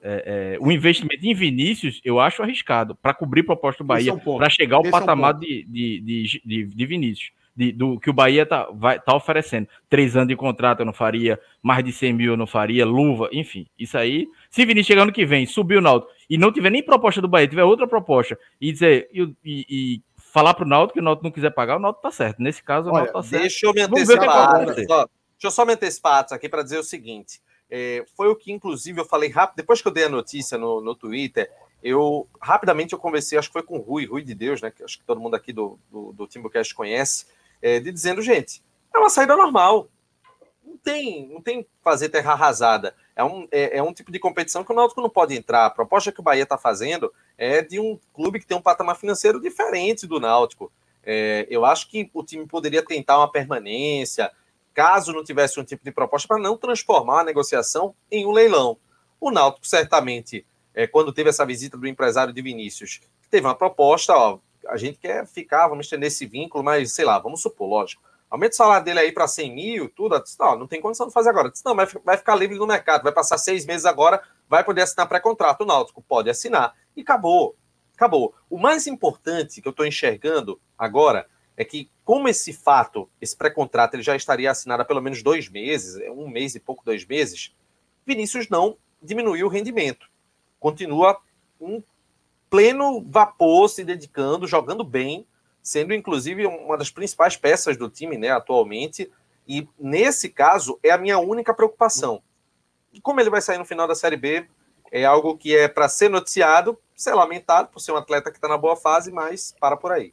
é, é, o investimento em Vinícius eu acho arriscado para cobrir a proposta do Bahia, é um para chegar ao Esse patamar é um de, de, de, de, de Vinícius de, do que o Bahia tá, vai, tá oferecendo. Três anos de contrato eu não faria, mais de 100 mil eu não faria, luva, enfim. Isso aí, se Vinícius chegar ano que vem, subir o Náutico e não tiver nem proposta do Bahia, tiver outra proposta e dizer e, e, e falar pro Náutico que o Náutico não quiser pagar, o Náutico tá certo. Nesse caso, o Náutico tá certo. Deixa eu me antecipar. Deixa eu só me antecipar aqui para dizer o seguinte. É, foi o que, inclusive, eu falei rápido, depois que eu dei a notícia no, no Twitter, eu rapidamente eu conversei, acho que foi com o Rui, Rui de Deus, né? Que acho que todo mundo aqui do, do, do Timbucast conhece, é, de dizendo, gente, é uma saída normal. Não tem, não tem fazer terra arrasada. É um, é, é um tipo de competição que o Náutico não pode entrar. A proposta que o Bahia está fazendo é de um clube que tem um patamar financeiro diferente do Náutico. É, eu acho que o time poderia tentar uma permanência, caso não tivesse um tipo de proposta, para não transformar a negociação em um leilão. O Náutico certamente é, quando teve essa visita do empresário de Vinícius, teve uma proposta, ó, a gente quer ficar, vamos estender esse vínculo, mas sei lá, vamos supor, lógico. Aumenta o salário dele aí para 100 mil, tudo. Disse, não, não tem condição de fazer agora. Disse, não, vai, vai ficar livre no mercado, vai passar seis meses agora, vai poder assinar pré-contrato. O Náutico pode assinar. E acabou. Acabou. O mais importante que eu estou enxergando agora é que, como esse fato, esse pré-contrato, ele já estaria assinado há pelo menos dois meses, é um mês e pouco, dois meses, Vinícius não diminuiu o rendimento continua em pleno vapor, se dedicando, jogando bem, sendo inclusive uma das principais peças do time, né, atualmente. E nesse caso é a minha única preocupação. Como ele vai sair no final da Série B, é algo que é para ser noticiado, ser lamentado por ser um atleta que está na boa fase, mas para por aí.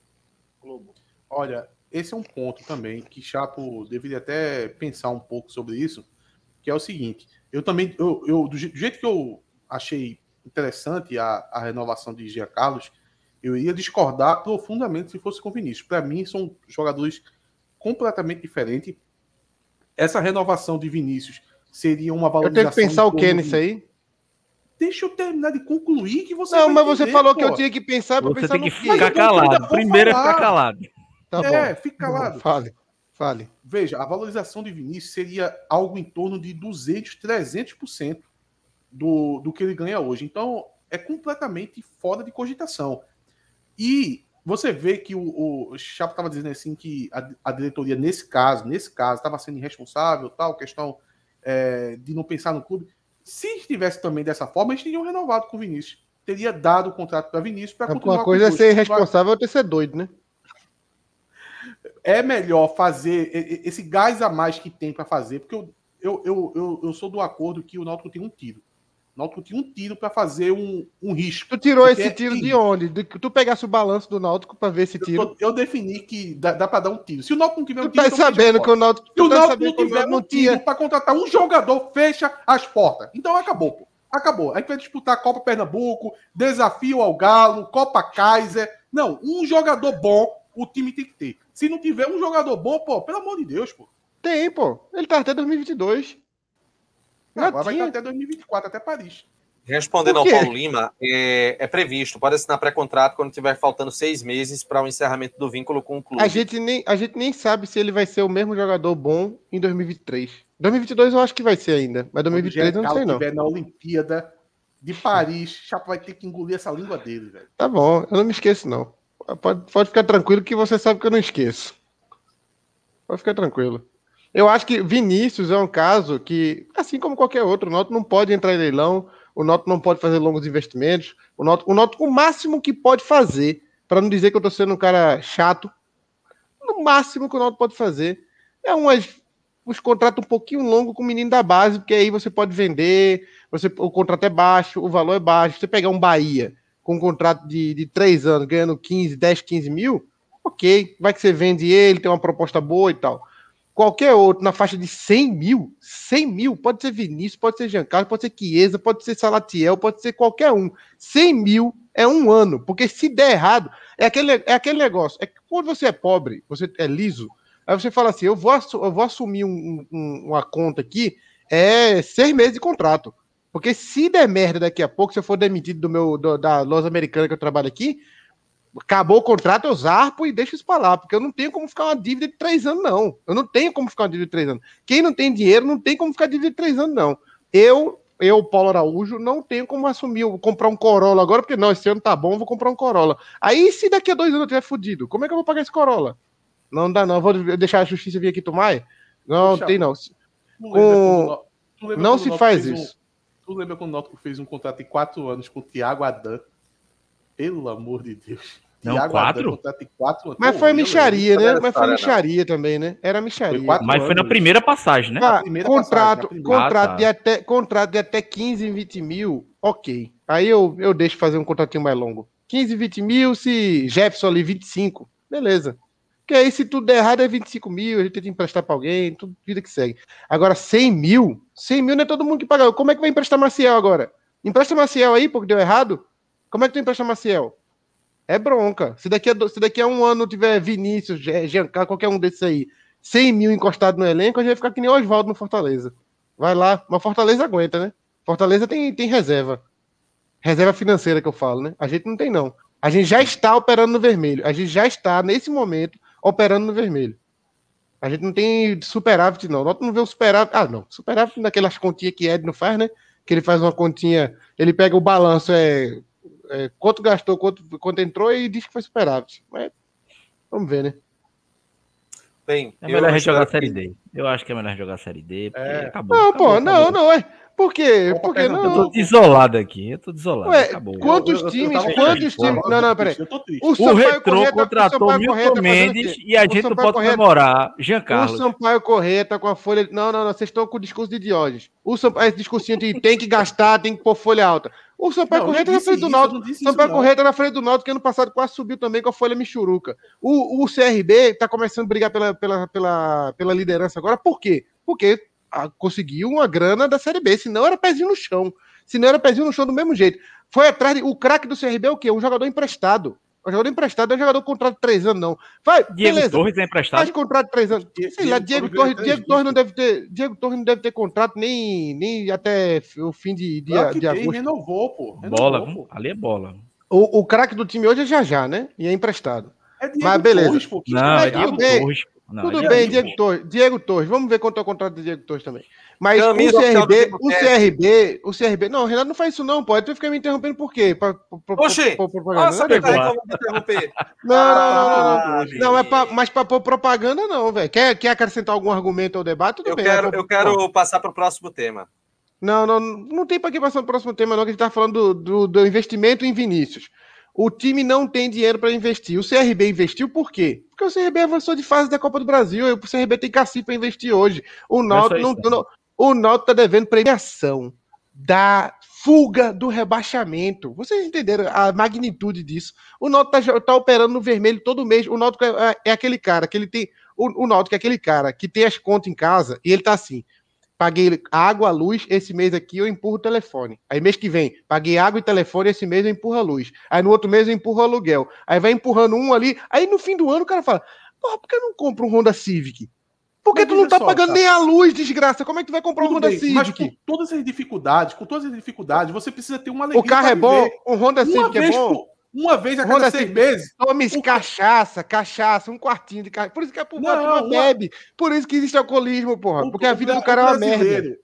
Olha, esse é um ponto também que Chapo deveria até pensar um pouco sobre isso, que é o seguinte: eu também, eu, eu do jeito que eu achei interessante a, a renovação de Gia Carlos, eu iria discordar profundamente se fosse com Vinícius. Para mim, são jogadores completamente diferentes. Essa renovação de Vinícius seria uma valorização. Eu tenho que pensar o que nisso aí? Deixa eu terminar de concluir que você. Não, mas entender, você falou pô. que eu tinha que pensar para pensar tem que ficar calado. Primeiro é ficar calado. Tá é, bom. fica calado. Fale, fale. Veja, a valorização de Vinícius seria algo em torno de 200, 300% do, do que ele ganha hoje. Então, é completamente fora de cogitação. E você vê que o, o Chapo estava dizendo assim que a, a, diretoria, nesse caso, nesse caso, estava sendo irresponsável, tal, questão é, de não pensar no clube. Se estivesse também dessa forma, eles teriam renovado com o Vinícius. Teria dado o contrato para Vinícius para continuar. Uma coisa é ser irresponsável, outra é ser doido, né? É melhor fazer esse gás a mais que tem para fazer, porque eu, eu, eu, eu, eu sou do acordo que o Náutico tem um tiro. Náutico tinha um tiro para fazer um, um risco. Tu tirou esse é tiro é de onde? De que tu pegasse o balanço do Náutico para ver esse tiro? Eu, tô, eu, defini que dá, dá para dar um tiro. Se o Náutico não tiver um tiro, tu tá sabendo que o Náutico, Se o tá Náutico não tiver um tiro para contratar um jogador, fecha as portas. Então acabou, pô. Acabou. A gente vai disputar a Copa Pernambuco, desafio ao Galo, Copa Kaiser. Não, um jogador bom o time tem que ter. Se não tiver um jogador bom, pô, pelo amor de Deus, pô. Tem, pô. Ele tá até 2022. Não, agora vai estar até 2024, até Paris. Respondendo ao Paulo Lima, é, é previsto, pode assinar pré-contrato quando tiver faltando seis meses para o encerramento do vínculo com o clube. A gente, nem, a gente nem sabe se ele vai ser o mesmo jogador bom em 2023. 2022 eu acho que vai ser ainda, mas 2023 eu não sei não. Se na Olimpíada de Paris, Chapo vai ter que engolir essa língua dele, velho. Tá bom, eu não me esqueço não. Pode, pode ficar tranquilo que você sabe que eu não esqueço. Pode ficar tranquilo. Eu acho que Vinícius é um caso que, assim como qualquer outro, o Noto não pode entrar em leilão, o Noto não pode fazer longos investimentos, o Noto, o, Noto, o máximo que pode fazer, para não dizer que eu estou sendo um cara chato, no máximo que o Noto pode fazer é umas, uns contratos um pouquinho longos com o menino da base, porque aí você pode vender, você, o contrato é baixo, o valor é baixo. Você pegar um Bahia com um contrato de, de três anos, ganhando 15, 10, 15 mil, ok, vai que você vende ele, tem uma proposta boa e tal qualquer outro na faixa de 100 mil, 100 mil, pode ser Vinícius, pode ser Giancarlo, pode ser Chiesa, pode ser Salatiel, pode ser qualquer um. 100 mil é um ano, porque se der errado, é aquele, é aquele negócio, é quando você é pobre, você é liso, aí você fala assim, eu vou, eu vou assumir um, um, uma conta aqui, é seis meses de contrato. Porque se der merda daqui a pouco, se eu for demitido do meu do, da loja americana que eu trabalho aqui, acabou o contrato, eu zarpo e deixo isso para lá, porque eu não tenho como ficar uma dívida de três anos, não. Eu não tenho como ficar uma dívida de três anos. Quem não tem dinheiro não tem como ficar dívida de três anos, não. Eu, eu, Paulo Araújo, não tenho como assumir, vou comprar um Corolla agora, porque não, esse ano tá bom, vou comprar um Corolla. Aí, se daqui a dois anos eu tiver fudido, como é que eu vou pagar esse Corolla? Não dá, não. Vou deixar a justiça vir aqui tomar? Não, tem não. Com... Não se faz isso. Um... Tu lembra quando o Náutico fez um contrato de quatro anos com o Thiago Adan? Pelo amor de Deus. Não, quatro? quatro? Mas foi micharia, né? Mas foi micharia também, né? Era micharia. Foi Mas foi na primeira passagem, né? Ah, primeira contrato, passagem, contrato, ah, tá. de até, contrato de até 15, 20 mil. ok. Aí eu, eu deixo fazer um contratinho mais longo. 15, 20 mil, se Jefferson ali 25, beleza. Porque aí se tudo der errado é 25 mil, a gente tem que emprestar para alguém, tudo, vida que segue. Agora 100 mil, 100 mil não é todo mundo que paga. Como é que vai emprestar Maciel agora? Empresta Maciel aí, porque deu errado? Como é que tu empresta Maciel? É bronca. Se daqui a, se daqui a um ano tiver Vinícius, Giancarlo, qualquer um desses aí, 100 mil encostado no elenco, a gente vai ficar que nem Oswaldo no Fortaleza. Vai lá, mas Fortaleza aguenta, né? Fortaleza tem, tem reserva. Reserva financeira que eu falo, né? A gente não tem, não. A gente já está operando no vermelho. A gente já está, nesse momento, operando no vermelho. A gente não tem superávit, não. Nós não vê o superávit. Ah, não. Superávit naquelas continhas que Ed não faz, né? Que ele faz uma continha, ele pega o balanço, é, é quanto gastou, quanto, quanto entrou e diz que foi superávit. Mas vamos ver, né? Bem, é melhor a gente jogar a Série D. Eu acho que é melhor jogar a Série D. É. Acabou, não, acabou, pô, acabou. não, não, é. Por quê? Porque não. Eu tô desolado aqui. Eu tô desolado. Ué, acabou. Quantos eu, times? Eu quantos times? Não, não, peraí. O, o Retrô contratou o Milton tá Mendes e a gente não pode comemorar Jean Carlos. O Sampaio Corrêa tá com a folha. Não, não, não. Vocês estão com o discurso de Diógenes. O Sampaio, esse discursinho de tem que gastar, tem que pôr folha alta. O Sampaio Corrêa tá na frente do Náutico. Sampaio Corrêa tá na frente do Náutico, que ano passado quase subiu também com a folha Michuruca. O, o CRB tá começando a brigar pela, pela, pela, pela liderança agora. Por quê? Porque conseguiu uma grana da Série B, senão era pezinho no chão. Senão era pezinho no chão do mesmo jeito. Foi atrás de, O craque do CRB é o quê? Um jogador emprestado. O jogador emprestado é um jogador com contrato de três anos, não. Vai, Diego beleza. Torres é emprestado. Faz contrato de três anos. Sei Diego lá, Diego Torres, Diego Torres não deve ter. Diego Torres não deve ter contrato nem, nem até o fim de, de, de, de agosto. Renovou, pô. Renovou, bola, pô. ali é bola. O, o craque do time hoje é já já, né? E é emprestado. É Mas beleza. Torres, pô. Não, é Diego Torres. Não, Tudo é bem, Diego Torres. Diego Torres. Vamos ver quanto é o contrato de Diego Torres também. Mas o CRB, o CRB, o CRB. Não, o Renato não faz isso, não, pode. Tu fica me interrompendo por quê? Pra, pra, Oxi! Pra, pra, pra, Nossa, não, tá interromper. Não, não, não, não, não. Não, é pra, mas pra pôr propaganda, não, velho. Quer, quer acrescentar algum argumento ao debate? Tudo eu bem. Quero, eu quero passar para o próximo tema. Não, não, não tem para que passar para o próximo tema, não, que a gente tá falando do, do, do investimento em Vinícius. O time não tem dinheiro para investir. O CRB investiu por quê? Porque o CRB avançou de fase da Copa do Brasil. O CRB tem cacife para investir hoje. O Náutico não, não, o Náutico está devendo premiação da fuga do rebaixamento. Vocês entenderam a magnitude disso? O Náutico está tá operando no vermelho todo mês. O Náutico é, é, aquele cara que ele tem. O, o Náutico é aquele cara que tem as contas em casa e ele tá assim: paguei água, luz, esse mês aqui eu empurro o telefone. Aí mês que vem, paguei água e telefone, esse mês eu empurro a luz. Aí no outro mês eu empurro o aluguel. Aí vai empurrando um ali. Aí no fim do ano o cara fala: porra, por que eu não compro um Honda Civic? Porque tu não tá só, pagando nem a luz, desgraça. Como é que tu vai comprar Tudo um Honda bem, Civic? Mas com todas as dificuldades, com todas as dificuldades, você precisa ter uma alegria. O carro é bom, o Honda Civic é bom. Por, uma vez a cada Honda seis meses. Tome o... cachaça, cachaça, um quartinho de cachaça. Por isso que a turma uma... bebe. Por isso que existe alcoolismo, porra. O, porque a vida do cara é uma merda.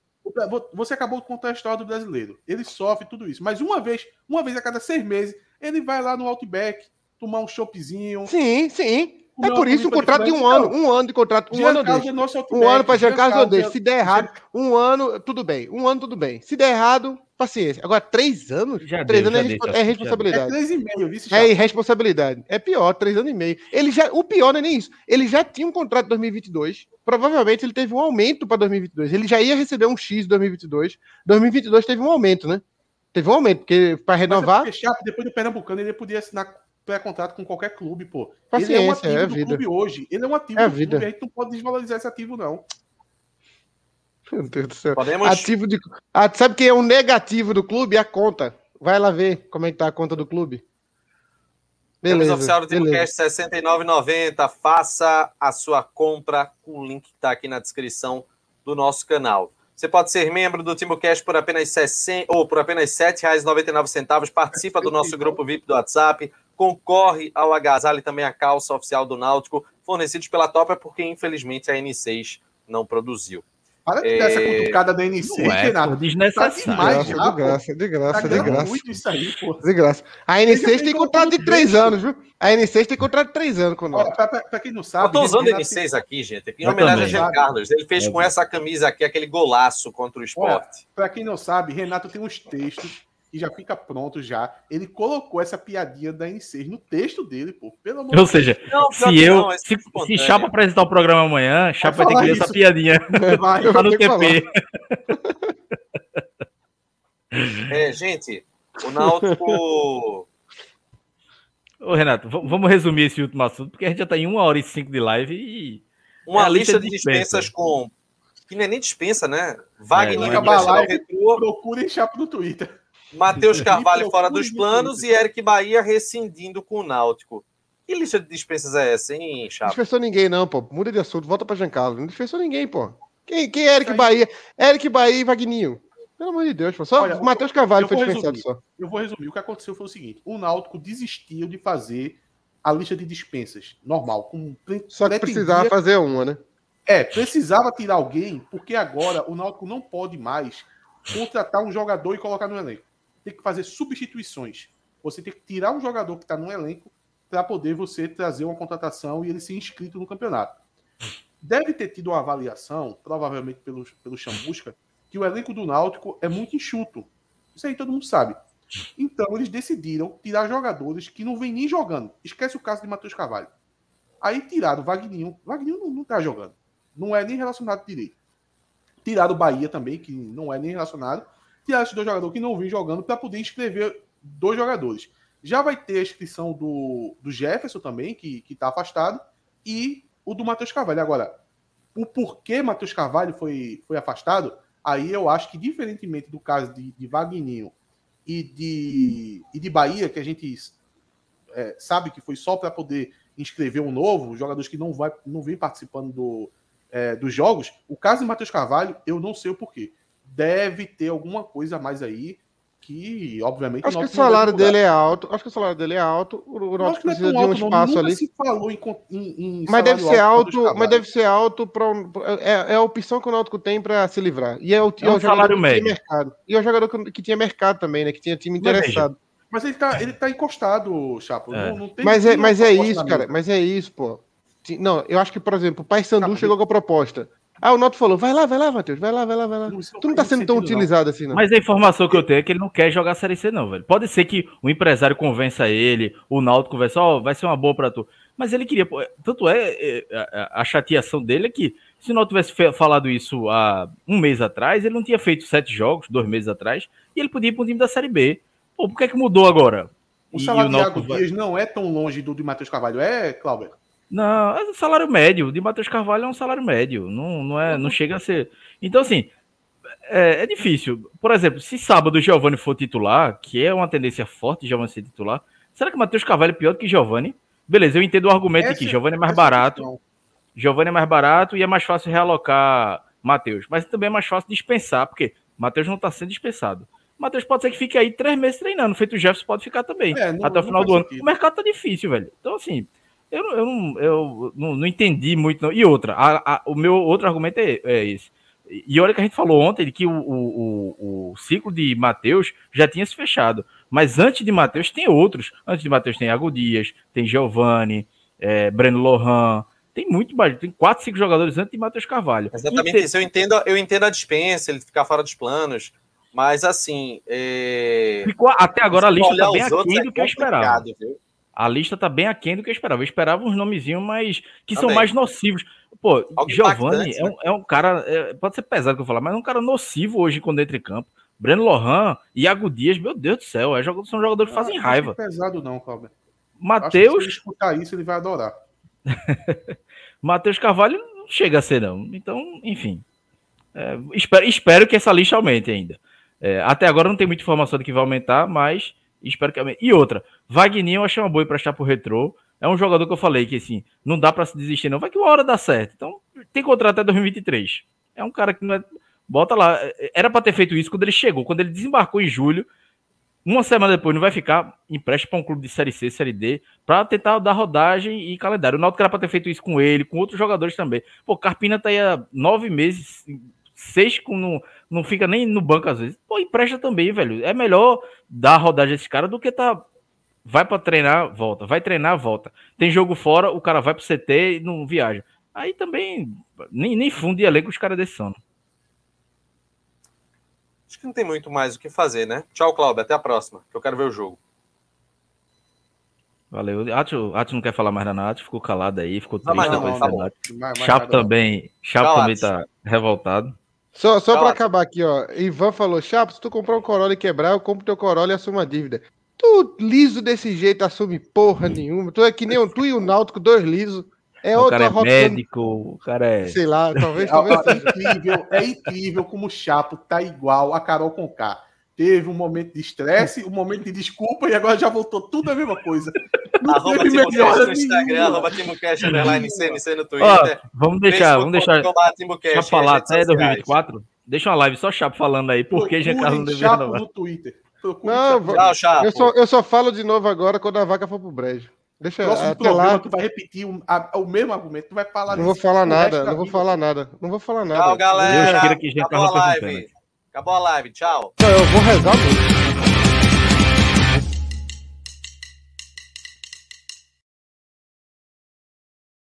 Você acabou de contar a história do brasileiro. Ele sofre tudo isso. Mas uma vez, uma vez a cada seis meses, ele vai lá no Outback, tomar um choppzinho. Sim, sim. É por isso um contrato de um ano, um ano de contrato, um ano Um ano para Giancarlo eu deixo. Se der errado, um ano, tudo bem. Um ano, tudo bem. Se der errado, paciência. Agora, três anos? Já três deu, anos é, deu, é, responsabilidade. É três e meio, É irresponsabilidade. É pior, três anos e meio. Ele já, o pior não é nem isso. Ele já tinha um contrato de 2022. Provavelmente ele teve um aumento para 2022. Ele já ia receber um X em 2022. 2022 teve um aumento, né? Teve um aumento, porque para renovar. Mas é depois do Pernambucano, ele podia assinar pré-contrato com qualquer clube, pô. Paciência, ele é um ativo é do vida. clube hoje. Ele é um ativo é do vida. clube, a gente não pode desvalorizar esse ativo, não. Meu Deus do céu. Podemos... Ativo de... Ah, sabe quem é o um negativo do clube? A conta. Vai lá ver como é que tá a conta do clube. Beleza. oficial do TimoCast R$ 69,90. Faça a sua compra com o link que está aqui na descrição do nosso canal. Você pode ser membro do TimoCast por apenas 60, ou por apenas R$ 7,99. Participa do nosso grupo VIP do WhatsApp concorre ao agasalho e também a calça oficial do Náutico, fornecidos pela Topa, porque infelizmente a N6 não produziu. Para de dar essa é, cutucada da N6, é, Renato. Desnecessário. Tá demais, de graça, de graça, tá de graça. Muito isso aí, pô. De graça. A N6 tem contrato de três anos, viu? A N6 tem contrato de três anos com nós. Pra, pra, pra, quem não sabe. Eu tô usando a N6 aqui, gente. Em homenagem a Jean Carlos. Ele fez com essa camisa aqui aquele golaço contra o esporte. Para quem não sabe, Renato tem uns textos e já fica pronto já. Ele colocou essa piadinha da N6 no texto dele, pô. Pelo amor Ou seja, não, se eu. Não, se, se Chapa apresentar o programa amanhã, Chapa vai ter que ler essa piadinha. Vai, tá no TP. É, gente, o Náutico. Ô, Renato, vamos resumir esse último assunto, porque a gente já está em uma hora e cinco de live e. Uma é lista, lista de dispensas com. Que não é nem dispensa, né? Wagner é, retrô. Procurem chapo no Twitter. Matheus Carvalho fora dos planos e Eric Bahia rescindindo com o Náutico. Que lista de dispensas é essa, hein, Chapo? Não dispensou ninguém, não, pô. Muda de assunto, volta pra Giancarlo. Não dispensou ninguém, pô. Quem, quem é Eric Aí. Bahia? Eric Bahia e Vagninho. Pelo amor de Deus, pô. Só o Matheus Carvalho foi dispensado só. Eu vou resumir. O que aconteceu foi o seguinte: o Náutico desistiu de fazer a lista de dispensas normal. Com só que precisava fazer uma, né? É, precisava tirar alguém, porque agora o Náutico não pode mais contratar um jogador e colocar no elenco. Tem que fazer substituições. Você tem que tirar um jogador que está no elenco para poder você trazer uma contratação e ele ser inscrito no campeonato. Deve ter tido uma avaliação, provavelmente pelo, pelo Chamusca, que o elenco do Náutico é muito enxuto. Isso aí todo mundo sabe. Então eles decidiram tirar jogadores que não vêm nem jogando. Esquece o caso de Matheus Carvalho. Aí tiraram o Wagninho. Wagninho não, não tá jogando. Não é nem relacionado direito. Tiraram o Bahia também, que não é nem relacionado. Tiraram esses dois jogadores que não vêm jogando para poder inscrever dois jogadores. Já vai ter a inscrição do, do Jefferson também, que está afastado, e o do Matheus Carvalho. Agora, o porquê Matheus Carvalho foi, foi afastado, aí eu acho que, diferentemente do caso de, de Wagninho e de, e de Bahia, que a gente é, sabe que foi só para poder inscrever um novo, jogadores que não, vai, não vem participando do, é, dos jogos, o caso de Matheus Carvalho, eu não sei o porquê. Deve ter alguma coisa a mais aí que, obviamente, acho que o salário dele é alto. Acho que o salário dele é alto. O Náutico precisa é de um alto, espaço ali. Se falou em, em, em mas deve ser alto, mas deve ser alto para é, é, a opção que o Náutico tem para se livrar. E é o, é, é o salário médio. mercado. E é o jogador que, que, tinha mercado também, né? Que tinha time interessado. Mas ele tá, ele tá encostado, Chapo. É. Não, não mas é, mas é isso, cara. Mas é isso, pô. Não, eu acho que, por exemplo, o Pai Sandu tá, chegou com a proposta. Ah, o Noto falou, vai lá, vai lá, Matheus, vai lá, vai lá, vai lá. Não, tu não tá sendo tão utilizado não. assim, não. Mas a informação que eu tenho é que ele não quer jogar a Série C, não, velho. Pode ser que o empresário convença ele, o Náutico conversa, ó, oh, vai ser uma boa pra tu. Mas ele queria, tanto é, é a chateação dele é que se o Náutico tivesse falado isso há um mês atrás, ele não tinha feito sete jogos, dois meses atrás, e ele podia ir para um time da Série B. Pô, por que é que mudou agora? O salário de Thiago Dias não é tão longe do de Matheus Carvalho, é, Cláudio? Não, é salário médio. De Matheus Carvalho é um salário médio. Não, não, é, não chega a ser. Então, assim, é, é difícil. Por exemplo, se sábado o Giovanni for titular, que é uma tendência forte de Giovanni ser titular, será que Matheus Carvalho é pior do que Giovanni? Beleza, eu entendo o argumento essa, que Giovanni é mais barato. Giovanni é mais barato e é mais fácil realocar Matheus. Mas também é mais fácil dispensar, porque Matheus não está sendo dispensado. Matheus pode ser que fique aí três meses treinando, feito o Jefferson pode ficar também, é, não, até o final do ano. O mercado tá difícil, velho. Então, assim, eu, eu, não, eu não, não entendi muito. Não. E outra, a, a, o meu outro argumento é, é esse. E olha que a gente falou ontem de que o, o, o, ciclo de Matheus já tinha se fechado. Mas antes de Matheus tem outros. Antes de Matheus tem Ago Dias, tem Giovanni, é, Breno Lohan. Tem muito mais. Tem quatro, cinco jogadores antes de Matheus Carvalho. Exatamente isso. Eu entendo, eu entendo a dispensa, ele ficar fora dos planos. Mas assim. É... Ficou, até agora a lista está bem aquém é do que eu esperava. Viu? A lista tá bem aquém do que eu esperava. Eu esperava uns nomezinhos, mas que Também. são mais nocivos. Pô, Algo Giovanni é um, né? é um, cara, é, pode ser pesado que eu falar, mas é um cara nocivo hoje quando entra em campo. Breno Lohan, Iago Dias, meu Deus do céu, é, são jogadores que fazem raiva. Não é pesado não, Cláudio. Matheus... Se ele escutar isso, ele vai adorar. Matheus Carvalho não chega a ser não. Então, enfim. É, espero, espero que essa lista aumente ainda. É, até agora não tem muita informação de que vai aumentar, mas espero que aumente. E outra, Wagner eu achei uma boa para estar pro retrô. É um jogador que eu falei que assim, não dá para se desistir, não. Vai que uma hora dá certo. Então, tem contrato até 2023. É um cara que não é. Bota lá. Era para ter feito isso quando ele chegou, quando ele desembarcou em julho. Uma semana depois, não vai ficar empréstimo para um clube de Série C, Série D, para tentar dar rodagem e calendário. O Náutico era para ter feito isso com ele, com outros jogadores também. Pô, Carpina tá aí há nove meses, seis com não, não fica nem no banco às vezes. Pô, empresta também, velho. É melhor dar rodagem a esse cara do que tá vai para treinar, volta, vai treinar, volta. Tem jogo fora, o cara vai pro CT e não viaja. Aí também nem, nem fundo de elenco os caras desse sono. Acho que não tem muito mais o que fazer, né? Tchau, Cláudio. Até a próxima, que eu quero ver o jogo. Valeu. Atio, Atio não quer falar mais da Nath, ficou calado aí, ficou triste não, não, não, tá Chapo também, Chapo também tá revoltado. Só, só para acabar aqui, ó. Ivan falou: Chapo, se tu comprar um Corolla e quebrar, eu compro teu Corolla e assumo a dívida. Tu liso desse jeito assume porra nenhuma. Tu é que nem um, tu e o Náutico, dois lisos. É o cara é médico, o cara é. Sei lá, talvez. talvez é, incrível, é incrível como o Chapo tá igual a Carol Conká. Teve um momento de estresse, um momento de desculpa e agora já voltou tudo a mesma coisa. arroba Timocast no Instagram, arroba Timocast underline CNC no Twitter. Ó, vamos deixar, vamos deixar. Chapo falar até 2024. Deixa uma live só Chapo falando aí, porque já não deveria renovar. no Twitter. Não, Chapo. Chapo. Eu, só, eu só falo de novo agora quando a vaca for pro brejo. Deixa Próximo até lá. tu vai repetir um, a, o mesmo argumento, tu vai falar Não vou falar nada, não vou falar nada. Não vou falar nada. Tchau, galera. Acabou a live. Acabou a live, tchau. eu vou rezar muito.